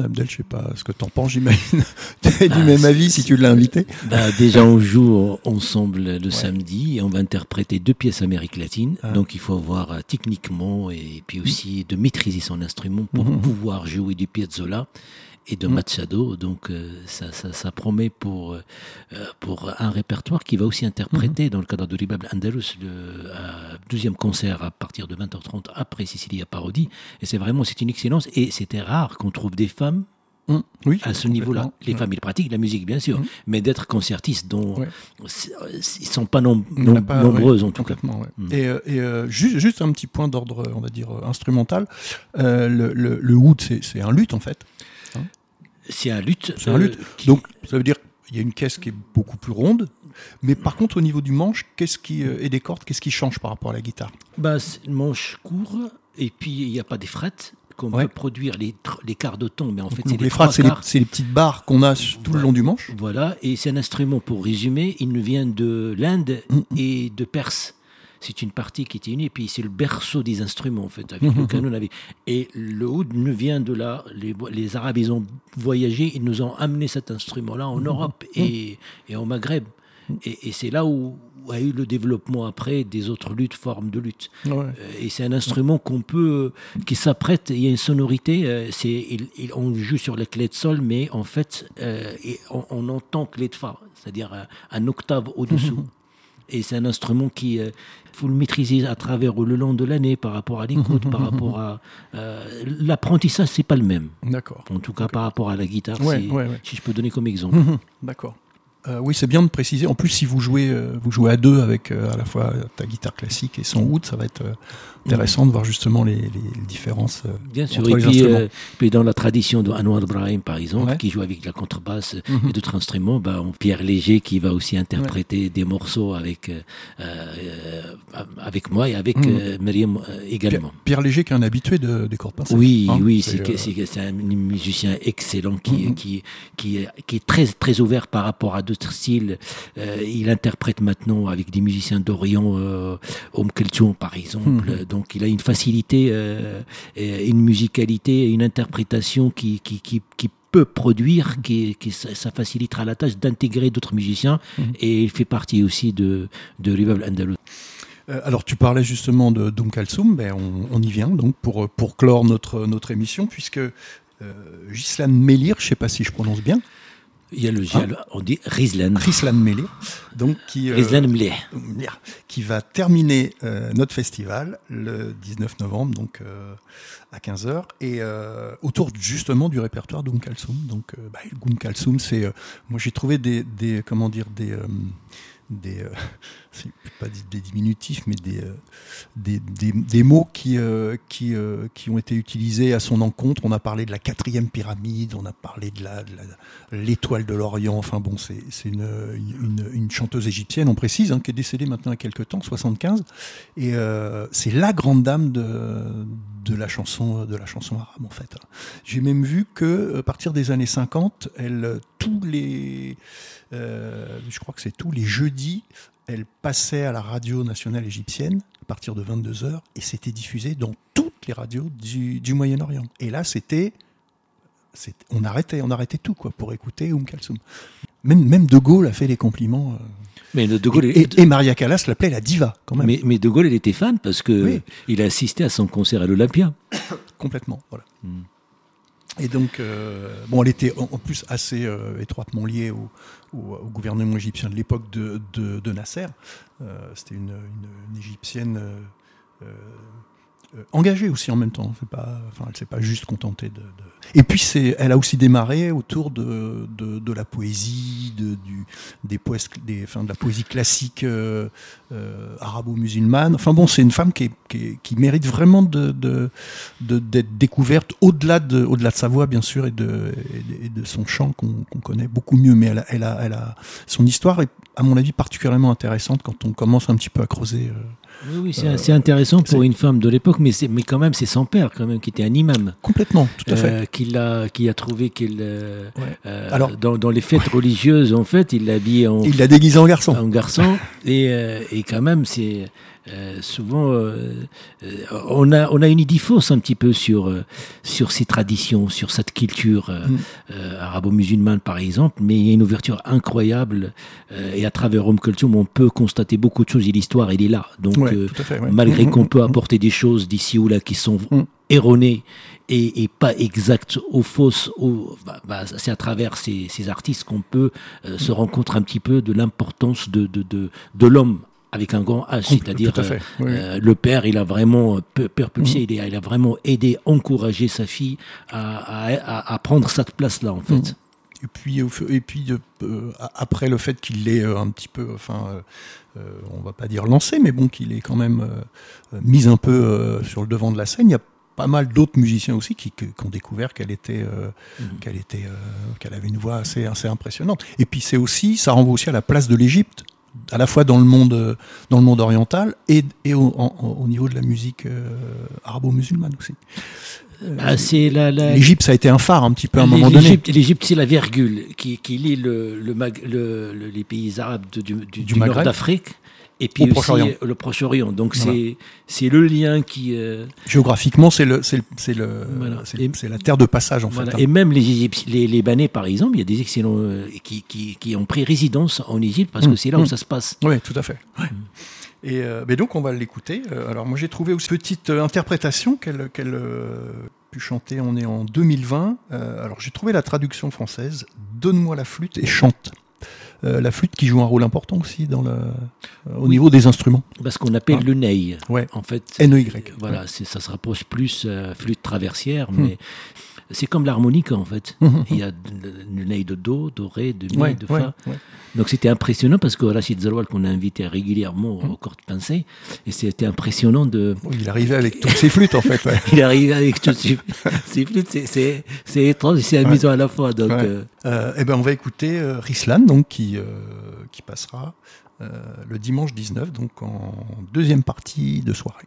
[SPEAKER 2] Abdel, je sais pas ce que t'en penses, j'imagine. Tu es du
[SPEAKER 4] Ah,
[SPEAKER 2] même avis si tu l'as invité.
[SPEAKER 4] Bah, déjà, on joue ensemble le samedi et on va interpréter deux pièces Amérique latine.
[SPEAKER 2] Ah.
[SPEAKER 4] Donc, il faut avoir euh, techniquement et puis aussi de maîtriser son instrument pour
[SPEAKER 2] Mhm.
[SPEAKER 4] pouvoir jouer du Piazzolla et de
[SPEAKER 2] Mhm.
[SPEAKER 4] Machado. Donc, euh, ça, ça, ça promet pour, euh, pour un répertoire qui va aussi interpréter, dans le cadre de l'Ibab Andalus, le euh, deuxième concert à partir de 20h30 après Sicilia Parodi. Et c'est vraiment, c'est une excellence. Et c'était rare qu'on trouve des femmes
[SPEAKER 2] Hum, Oui,
[SPEAKER 4] à ce niveau-là. Les femmes, ils pratiquent la musique, bien sûr, mais d'être concertistes dont
[SPEAKER 2] Ouais.
[SPEAKER 4] ils sont pas nom- nom- nombreuses
[SPEAKER 2] ouais,
[SPEAKER 4] en tout cas.
[SPEAKER 2] ouais.
[SPEAKER 4] Mm.
[SPEAKER 2] Et, euh, et, euh, juste, juste un petit point d'ordre, on va dire, instrumental. Euh, le, le, le oud, c'est c'est un luth en fait.
[SPEAKER 4] C'est un luth.
[SPEAKER 2] C'est un
[SPEAKER 4] euh,
[SPEAKER 2] luth.
[SPEAKER 4] qui-
[SPEAKER 2] Donc, ça veut dire il y a une caisse qui est beaucoup plus ronde. Mais par contre, au niveau du manche, qu'est-ce qui euh, et des cordes, qu'est-ce qui change par rapport à la guitare?
[SPEAKER 4] Bah, c'est le manche court, et puis il n'y a pas des frettes qu'on
[SPEAKER 2] Ouais.
[SPEAKER 4] peut produire les, les quarts de ton, mais en fait, c'est
[SPEAKER 2] les
[SPEAKER 4] les trois
[SPEAKER 2] c'est les,
[SPEAKER 4] quarts.
[SPEAKER 2] c'est les petites barres qu'on a tout le long du manche.
[SPEAKER 4] Voilà, et c'est un instrument, pour résumer, il nous vient de l'Inde
[SPEAKER 2] Mm,
[SPEAKER 4] et de Perse. C'est une partie qui était unie, et puis c'est le berceau des instruments, en fait, avec le canon. Avec... Et le oud nous vient de là. Les, les Arabes, ils ont voyagé, ils nous ont amené cet instrument-là en Europe et, et au Maghreb. Et, et c'est là où, où a eu le développement après des autres luttes, formes de lutte.
[SPEAKER 2] Ouais.
[SPEAKER 4] Euh, Et c'est un instrument qu'on peut, qui s'apprête. Il y a une sonorité. euh, c'est, il- il- on joue sur la clé de sol, mais en fait, euh, et on, on entend clé de fa, c'est-à-dire un, un octave au-dessous. Et c'est un instrument qui, euh, faut le maîtriser à travers ou le long de l'année par rapport à l'écoute, par rapport à euh, l'apprentissage, c'est pas le même.
[SPEAKER 2] D'accord.
[SPEAKER 4] En tout cas, par rapport à la guitare,
[SPEAKER 2] Ouais,
[SPEAKER 4] si,
[SPEAKER 2] ouais, ouais.
[SPEAKER 4] si je peux donner comme exemple.
[SPEAKER 2] D'accord. Euh, oui, c'est bien de préciser. En plus, si vous jouez, euh, vous jouez à deux avec euh, à la fois ta guitare classique et son oud, ça va être intéressant de voir justement les, les- les différences.
[SPEAKER 4] Bien sûr,
[SPEAKER 2] entre
[SPEAKER 4] et
[SPEAKER 2] les
[SPEAKER 4] puis,
[SPEAKER 2] instruments.
[SPEAKER 4] puis dans la tradition de Anwar Brahim, par exemple,
[SPEAKER 2] Ouais.
[SPEAKER 4] qui joue avec la contrebasse
[SPEAKER 2] Mhm.
[SPEAKER 4] et d'autres instruments, bah, on- Pierre Léger qui va aussi interpréter des morceaux avec, avec moi et avec euh, Myriam
[SPEAKER 2] Pierre,
[SPEAKER 4] également.
[SPEAKER 2] Pierre Léger, qui est un habitué de- des cordes.
[SPEAKER 4] Oui,
[SPEAKER 2] hein,
[SPEAKER 4] oui,
[SPEAKER 2] c'est,
[SPEAKER 4] un musicien excellent qui,
[SPEAKER 2] Mhm.
[SPEAKER 4] qui, qui, est- qui est très, très ouvert par rapport à d'autres styles. Euh, il interprète maintenant avec des musiciens d'Orient, euh, Om Kulthum par exemple.
[SPEAKER 2] Mhm.
[SPEAKER 4] Donc il a une facilité, euh, et une musicalité, une interprétation qui, qui, qui, qui peut produire, qui, qui ça, facilitera la tâche d'intégrer d'autres musiciens.
[SPEAKER 2] Mhm.
[SPEAKER 4] Et il fait partie aussi de, de Ribab Andalous.
[SPEAKER 2] Euh, alors, tu parlais justement de Doum Kalsoum, ben, on, on y vient donc pour, pour clore notre, notre émission, puisque euh, Gislan Melir, je ne sais pas si je prononce bien,
[SPEAKER 4] Il y a le, on dit Rizlan.
[SPEAKER 2] Gislan Melir, donc qui, euh,
[SPEAKER 4] Mleh.
[SPEAKER 2] Mlir, qui va terminer euh, notre festival le 19 novembre, donc euh, à 15h, et autour justement du répertoire d'Oum Kalsoum. Donc, bah, c'est, moi j'ai trouvé des, des, comment dire, des, des, pas des, diminutifs, mais des, euh, des, des, des mots qui, euh, qui, euh, qui ont été utilisés à son encontre. On a parlé de la quatrième pyramide, on a parlé de l'étoile de l'Orient. Enfin bon, c'est, une, une, une chanteuse égyptienne, on précise, hein, qui est décédée maintenant il y a quelques temps, 75. Et c'est la grande dame de, de la chanson, de la chanson arabe en fait. J'ai même vu que à partir des années 50, elle tous les, je crois que c'est tous les jeudis, elle passait à la radio nationale égyptienne à partir de 22 h et c'était diffusé dans toutes les radios du, du Moyen-Orient. Et là, c'était, on arrêtait, on arrêtait tout quoi pour écouter Oum Kalsoum. Même, même De Gaulle a fait des compliments. euh,
[SPEAKER 4] Mais De Gaulle,
[SPEAKER 2] et, et- et Maria Callas l'appelait la diva quand même.
[SPEAKER 4] Mais, mais De Gaulle, il était fan parce que
[SPEAKER 2] Oui.
[SPEAKER 4] il a assisté à son concert à l'Olympia.
[SPEAKER 2] Complètement, voilà.
[SPEAKER 4] Mm.
[SPEAKER 2] Et donc, euh, bon, elle était en, plus assez euh, étroitement liée au, gouvernement égyptien de l'époque de, de, Nasser. Euh, C'était une, une- égyptienne engagée aussi en même temps. C'est pas, enfin, elle s'est pas juste contentée de. Et puis, c'est, elle a aussi démarré autour de, de, la poésie, de, du, des des, enfin, de la poésie classique euh, euh, arabo-musulmane. Enfin bon, c'est une femme qui, qui, mérite vraiment de, d'être découverte au-delà de, au-delà de sa voix, bien sûr, et de, de, son chant qu'on, connaît beaucoup mieux. Mais elle a, elle, a, elle a, son histoire est, à mon avis, particulièrement intéressante quand on commence un petit peu à creuser. euh,
[SPEAKER 4] Oui, oui, c'est c'est intéressant pour une femme de l'époque, mais, c'est- mais quand même, c'est son père quand même qui était un imam.
[SPEAKER 2] complètement, tout à fait.
[SPEAKER 4] euh, qui, l'a, qui a trouvé qu'il. euh,
[SPEAKER 2] Ouais.
[SPEAKER 4] euh,
[SPEAKER 2] Alors-
[SPEAKER 4] dans, dans les fêtes religieuses, en fait, il l'a habillé en,
[SPEAKER 2] Il l'a déguisé en garçon.
[SPEAKER 4] en garçon. et, euh, et quand même, c'est. Euh, souvent, euh, euh, on, a, on a une idée fausse un petit peu sur, euh, sur ces traditions, sur cette culture euh,
[SPEAKER 2] Mm.
[SPEAKER 4] arabo-musulmane, par exemple, mais il y a une ouverture incroyable. euh, et à travers Home Culture, on peut constater beaucoup de choses et l'histoire, elle est là. Donc,
[SPEAKER 2] Ouais,
[SPEAKER 4] euh,
[SPEAKER 2] tout à fait. ouais.
[SPEAKER 4] malgré
[SPEAKER 2] Mm,
[SPEAKER 4] qu'on
[SPEAKER 2] mm,
[SPEAKER 4] peut
[SPEAKER 2] mm.
[SPEAKER 4] apporter des choses d'ici ou là qui sont erronées et, et pas exactes ou fausses, ou, bah, bah, c'est à travers ces, ces artistes qu'on peut se rendre compte un petit peu de l'importance de, de, de, de l'homme avec un grand H,
[SPEAKER 2] Compl-
[SPEAKER 4] c'est-à-dire
[SPEAKER 2] tout à fait, oui, oui.
[SPEAKER 4] euh, le père, il a vraiment euh, peu- père pulsé,
[SPEAKER 2] Mm.
[SPEAKER 4] il, a, il a vraiment aidé, encouragé sa fille à, à, à- à prendre cette place-là en fait.
[SPEAKER 2] Mm. Et puis, et puis euh, a- après le fait qu'il l'ait euh, un petit peu, enfin, euh, euh, on va pas dire lancé, mais bon, qu'il est quand même euh, euh, mis un peu euh, sur le devant de la scène, il y a
[SPEAKER 6] pas mal d'autres musiciens aussi qui, ont découvert qu'elle était, euh,
[SPEAKER 4] Mhm.
[SPEAKER 6] qu'elle était, euh, qu'elle avait une voix assez, assez impressionnante. Et puis c'est aussi, ça renvoie aussi à la place de l'Égypte, à la fois dans le monde, euh, dans le monde oriental et, et au, en- au niveau de la musique euh, arabo-musulmane aussi.
[SPEAKER 4] Ah, la, la-
[SPEAKER 6] L'Égypte, ça a été un phare un petit peu à un moment donné.
[SPEAKER 4] L'Égypte, c'est la virgule qui, qui lie le, le, Mag- le- le- les pays arabes de- du, du- du
[SPEAKER 6] Maghreb.
[SPEAKER 4] nord d'Afrique et puis
[SPEAKER 6] Au
[SPEAKER 4] aussi
[SPEAKER 6] Proche-Orient.
[SPEAKER 4] euh, le Proche-Orient. Donc
[SPEAKER 6] Voilà.
[SPEAKER 4] c'est c'est le lien qui euh,
[SPEAKER 6] Géographiquement, c'est le, c'est le, c'est le,
[SPEAKER 4] Voilà.
[SPEAKER 6] c'est
[SPEAKER 4] Et-
[SPEAKER 6] c'est la terre de passage en
[SPEAKER 4] voilà.
[SPEAKER 6] fait. hein.
[SPEAKER 4] Et même les Égyptiens, les Libanais par exemple, il y a des excellents euh, qui, qui, qui ont pris résidence en Égypte parce que
[SPEAKER 6] Mm.
[SPEAKER 4] c'est là où
[SPEAKER 6] Mm.
[SPEAKER 4] ça se passe.
[SPEAKER 6] Oui, tout à fait. Ouais. Et euh, mais donc on va l'écouter. Alors moi j'ai trouvé aussi une petite interprétation qu'elle qu'elle pu chanter. On est en 2020. Euh, alors j'ai trouvé la traduction française. Donne-moi la flûte et chante. Euh, la flûte qui joue un rôle important aussi dans le, euh, au niveau des instruments.
[SPEAKER 4] Parce qu'on appelle
[SPEAKER 6] Ah.
[SPEAKER 4] le ney.
[SPEAKER 6] Ouais.
[SPEAKER 4] En fait,
[SPEAKER 6] N-E-Y.
[SPEAKER 4] Voilà, c'est- ça se rapproche plus euh, flûte traversière,
[SPEAKER 6] Hmm.
[SPEAKER 4] C'est comme l'harmonica en fait.
[SPEAKER 6] Mhm.
[SPEAKER 4] Il y a le ney de do, de ré, de mi,
[SPEAKER 6] Ouais,
[SPEAKER 4] de fa.
[SPEAKER 6] ouais.
[SPEAKER 4] Donc c'était impressionnant parce que Rachid Zaroual qu'on a invité régulièrement au corps de pincée, et c'était impressionnant de.
[SPEAKER 6] Il arrivait avec toutes ses flûtes en fait. ouais.
[SPEAKER 4] Il arrive avec toutes ces flûtes, c'est- c'est c'est étrange et c'est amusant à la fois. Donc,
[SPEAKER 6] Ouais.
[SPEAKER 4] euh,
[SPEAKER 6] Euh, eh ben, on va écouter euh, Rislan, donc, qui, euh, qui passera euh, le dimanche 19, donc en deuxième partie de soirée.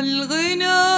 [SPEAKER 2] والغنى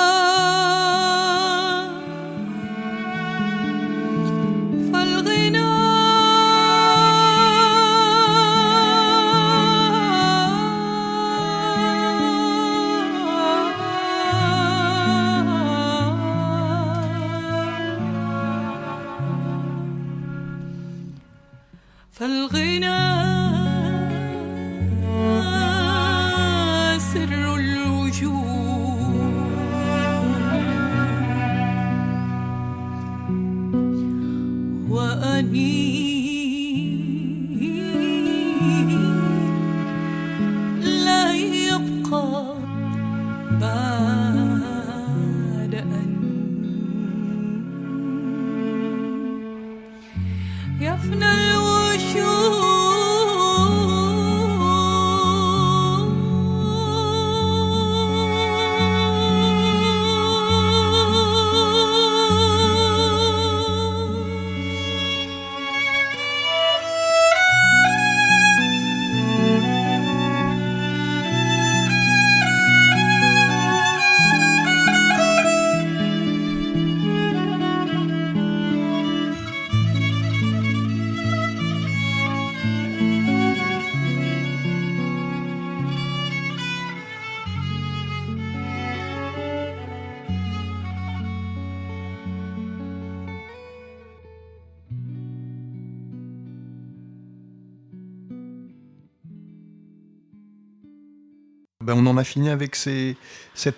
[SPEAKER 2] a fini avec cette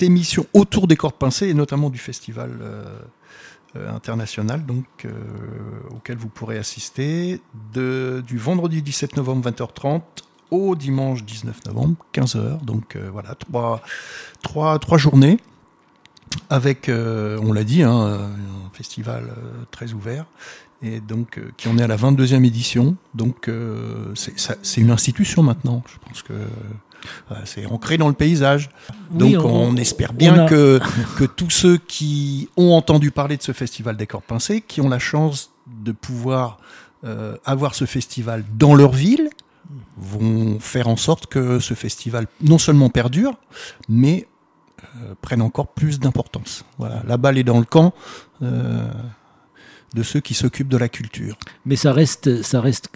[SPEAKER 2] émission autour des cordes pincées et notamment du festival euh, euh, international donc, euh, auquel vous pourrez assister de, du vendredi 17 novembre 20h30 au dimanche 19 novembre 15h. Donc voilà, trois, trois, trois journées avec, on l'a dit, hein, un festival très ouvert et donc qui en est à la 22e édition. Donc c'est une institution maintenant. Je pense que c'est ancré dans le paysage. Donc
[SPEAKER 4] Oui,
[SPEAKER 2] on,
[SPEAKER 4] on-
[SPEAKER 2] espère bien
[SPEAKER 4] on a-
[SPEAKER 2] que, que tous ceux qui ont entendu parler de ce festival des corps pincés, qui ont la chance de pouvoir euh, avoir ce festival dans leur ville, vont faire en sorte que ce festival non seulement perdure, mais euh, prenne encore plus d'importance. Voilà, la balle est dans le camp euh, de ceux qui s'occupent de la culture.
[SPEAKER 4] Mais ça reste, ça reste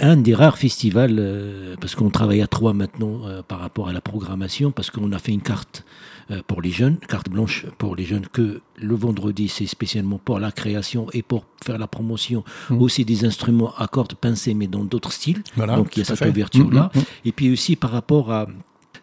[SPEAKER 4] un des rares festivals, euh, parce qu'on travaille à trois maintenant euh, par rapport à la programmation, parce qu'on a fait une carte euh, pour les jeunes, carte blanche pour les jeunes, que le vendredi, c'est spécialement pour la création et pour faire la promotion
[SPEAKER 2] Mhm.
[SPEAKER 4] aussi des instruments à cordes pincées, mais dans d'autres styles.
[SPEAKER 2] Voilà,
[SPEAKER 4] Donc il y a cette ouverture-là.
[SPEAKER 2] Mhm, mhm.
[SPEAKER 4] Et puis aussi par rapport à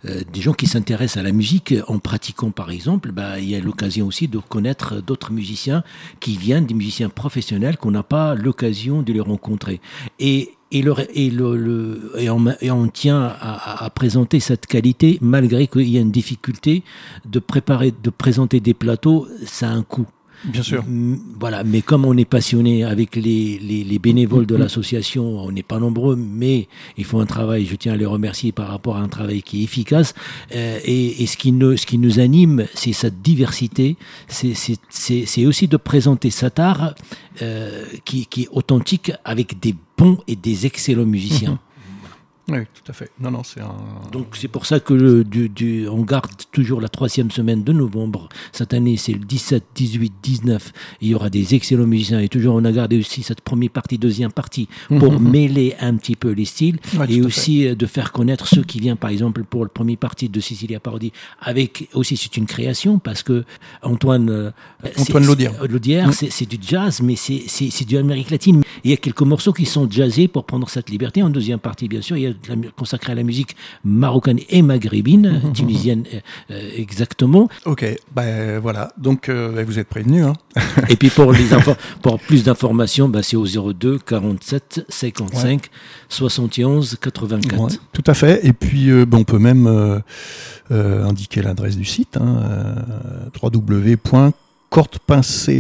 [SPEAKER 4] euh, des gens qui s'intéressent à la musique en pratiquant par exemple, bah, il y a l'occasion aussi de connaître d'autres musiciens qui viennent, des musiciens professionnels qu'on n'a pas l'occasion de les rencontrer. Et, et, le, et, le, et, on, tient à, à- à présenter cette qualité malgré qu'il y a une difficulté de préparer, de présenter des plateaux, ça a un coût.
[SPEAKER 2] Bien sûr.
[SPEAKER 4] Mm, Voilà, mais comme on est passionné avec les, les, les bénévoles de l'association, on n'est pas nombreux, mais ils font un travail, je tiens à les remercier par rapport à un travail qui est efficace. Euh, et et ce, qui nous, ce qui nous anime, c'est cette diversité, c'est aussi de présenter cet art euh, qui, qui est authentique avec des bons et des excellents musiciens.
[SPEAKER 2] Oui, tout à fait. Non, non, c'est un.
[SPEAKER 4] Donc c'est pour ça que le, du, du- on garde toujours la troisième semaine de novembre. Cette année, c'est le 17, 18, 19. Il y aura des excellents musiciens. Et toujours, on a gardé aussi cette première partie, deuxième partie, pour mêler un petit peu les styles.
[SPEAKER 2] Ouais,
[SPEAKER 4] et aussi euh, de faire connaître ceux qui viennent, par exemple, pour le premier partie de Cecilia Parodi. Avec aussi, c'est une création, parce que Antoine... euh,
[SPEAKER 2] Antoine Laudière.
[SPEAKER 4] c'est-
[SPEAKER 2] Mm.
[SPEAKER 4] c'est du jazz, mais c'est- du Amérique latine. Il y a quelques morceaux qui sont jazzés pour prendre cette liberté. En deuxième partie, bien sûr, il y a consacré à la musique marocaine et maghrébine, tunisienne euh, euh, exactement.
[SPEAKER 2] Ok, ben voilà. Donc euh, ben, vous êtes prévenus. Hein.
[SPEAKER 4] Et puis pour, les infos- pour plus d'informations, bah, c'est au 02 47 55 71 84.
[SPEAKER 2] Ouais, tout à fait. Et puis, euh, ben, on peut même indiquer l'adresse du site, hein,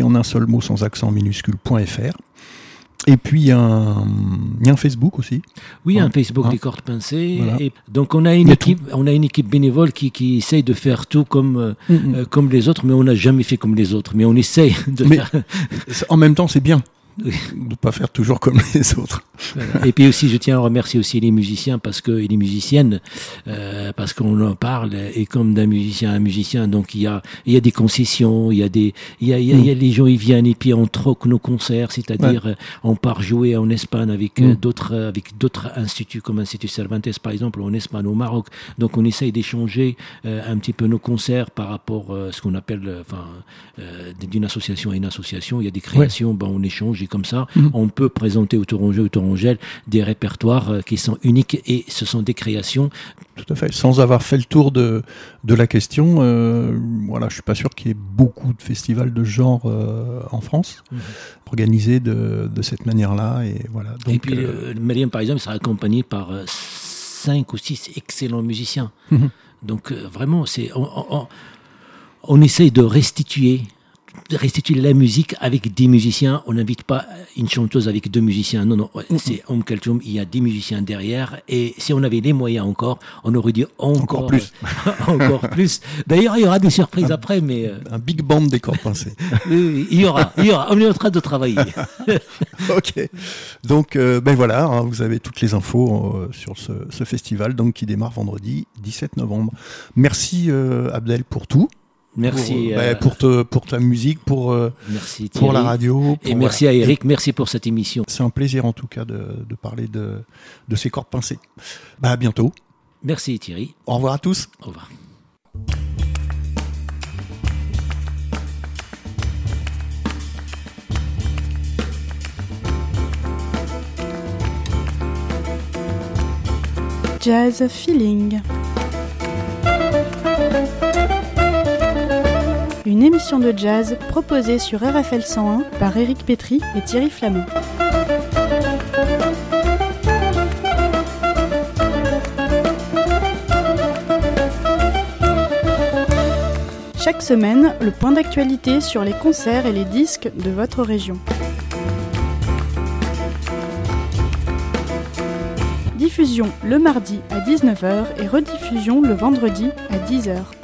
[SPEAKER 2] en un seul mot sans accent minuscule.fr. Et puis, il y, a un Facebook aussi.
[SPEAKER 4] Oui, un
[SPEAKER 2] Ouais.
[SPEAKER 4] Facebook
[SPEAKER 2] Ouais.
[SPEAKER 4] des cordes pincées.
[SPEAKER 2] Voilà.
[SPEAKER 4] Et donc on a une équipe, on a une équipe bénévole qui, qui essaye de faire tout comme euh,
[SPEAKER 2] Mm.
[SPEAKER 4] euh, comme les autres, mais on n'a jamais fait comme les autres. Mais on essaye de
[SPEAKER 2] Mais-
[SPEAKER 4] faire.
[SPEAKER 2] En même temps, c'est bien. De ne pas faire toujours comme les autres.
[SPEAKER 4] Voilà. Et puis aussi, je tiens à remercier aussi les musiciens parce que et les musiciennes euh, parce qu'on en parle et comme d'un musicien à un musicien, donc il y a il y a des concessions, il y a des il y a, il y a, il y a les gens ils viennent et puis on troque nos concerts, c'est-à-dire euh, on part jouer en Espagne avec euh,
[SPEAKER 2] Mm.
[SPEAKER 4] d'autres euh, avec d'autres instituts comme Institut Cervantes par exemple en Espagne au Maroc. Donc on essaye d'échanger euh, un petit peu nos concerts par rapport à ce qu'on appelle euh, enfin euh, d'une association à une association. Il y a des créations, ben, on échange comme ça
[SPEAKER 2] Mhm.
[SPEAKER 4] on peut présenter au Tourangeux, au Tourangelle des répertoires euh, qui sont uniques et ce sont des créations.
[SPEAKER 2] Tout à fait. Sans avoir fait le tour de, de la question, euh, voilà, je suis pas sûr qu'il y ait beaucoup de festivals de genre euh, en France organisés de, de cette manière-là. Et voilà. Donc,
[SPEAKER 4] et puis
[SPEAKER 2] euh,
[SPEAKER 4] euh, Myriam, par exemple, sera accompagné par cinq ou six excellents musiciens.
[SPEAKER 2] Mhm.
[SPEAKER 4] Donc vraiment, c'est on, on- on- on essaye de restituer de restituer la musique avec des musiciens. On n'invite pas une chanteuse avec deux musiciens. Non, non, c'est Om Kaltoum, il y a des musiciens derrière. Et si on avait les moyens encore, on aurait dit encore,
[SPEAKER 2] Encore plus.
[SPEAKER 4] encore plus. D'ailleurs, il y aura des surprises après, mais euh,
[SPEAKER 2] un big band des
[SPEAKER 4] oui, oui, il y aura, il y aura. On est en train de travailler.
[SPEAKER 2] ok. Donc, euh, ben voilà, hein, vous avez toutes les infos euh, sur ce, ce festival donc, qui démarre vendredi 17 novembre. Merci Abdel pour tout.
[SPEAKER 4] Merci.
[SPEAKER 2] Pour, euh,
[SPEAKER 4] euh,
[SPEAKER 2] ben, pour, te- pour ta musique, pour, euh,
[SPEAKER 4] merci
[SPEAKER 2] pour la radio.
[SPEAKER 4] Et merci à. Eric, merci pour cette émission.
[SPEAKER 2] C'est un plaisir en tout cas de, de parler de, de ces cordes pincées. Bah, à bientôt.
[SPEAKER 4] Merci Thierry.
[SPEAKER 2] Au revoir à tous.
[SPEAKER 4] Au revoir.
[SPEAKER 1] Jazz Feeling. Une émission de jazz proposée sur RFL 101 par Éric Pétry et Thierry Flamand. Chaque semaine, le point d'actualité sur les concerts et les disques de votre région. Diffusion le mardi à 19h et rediffusion le vendredi à 10h.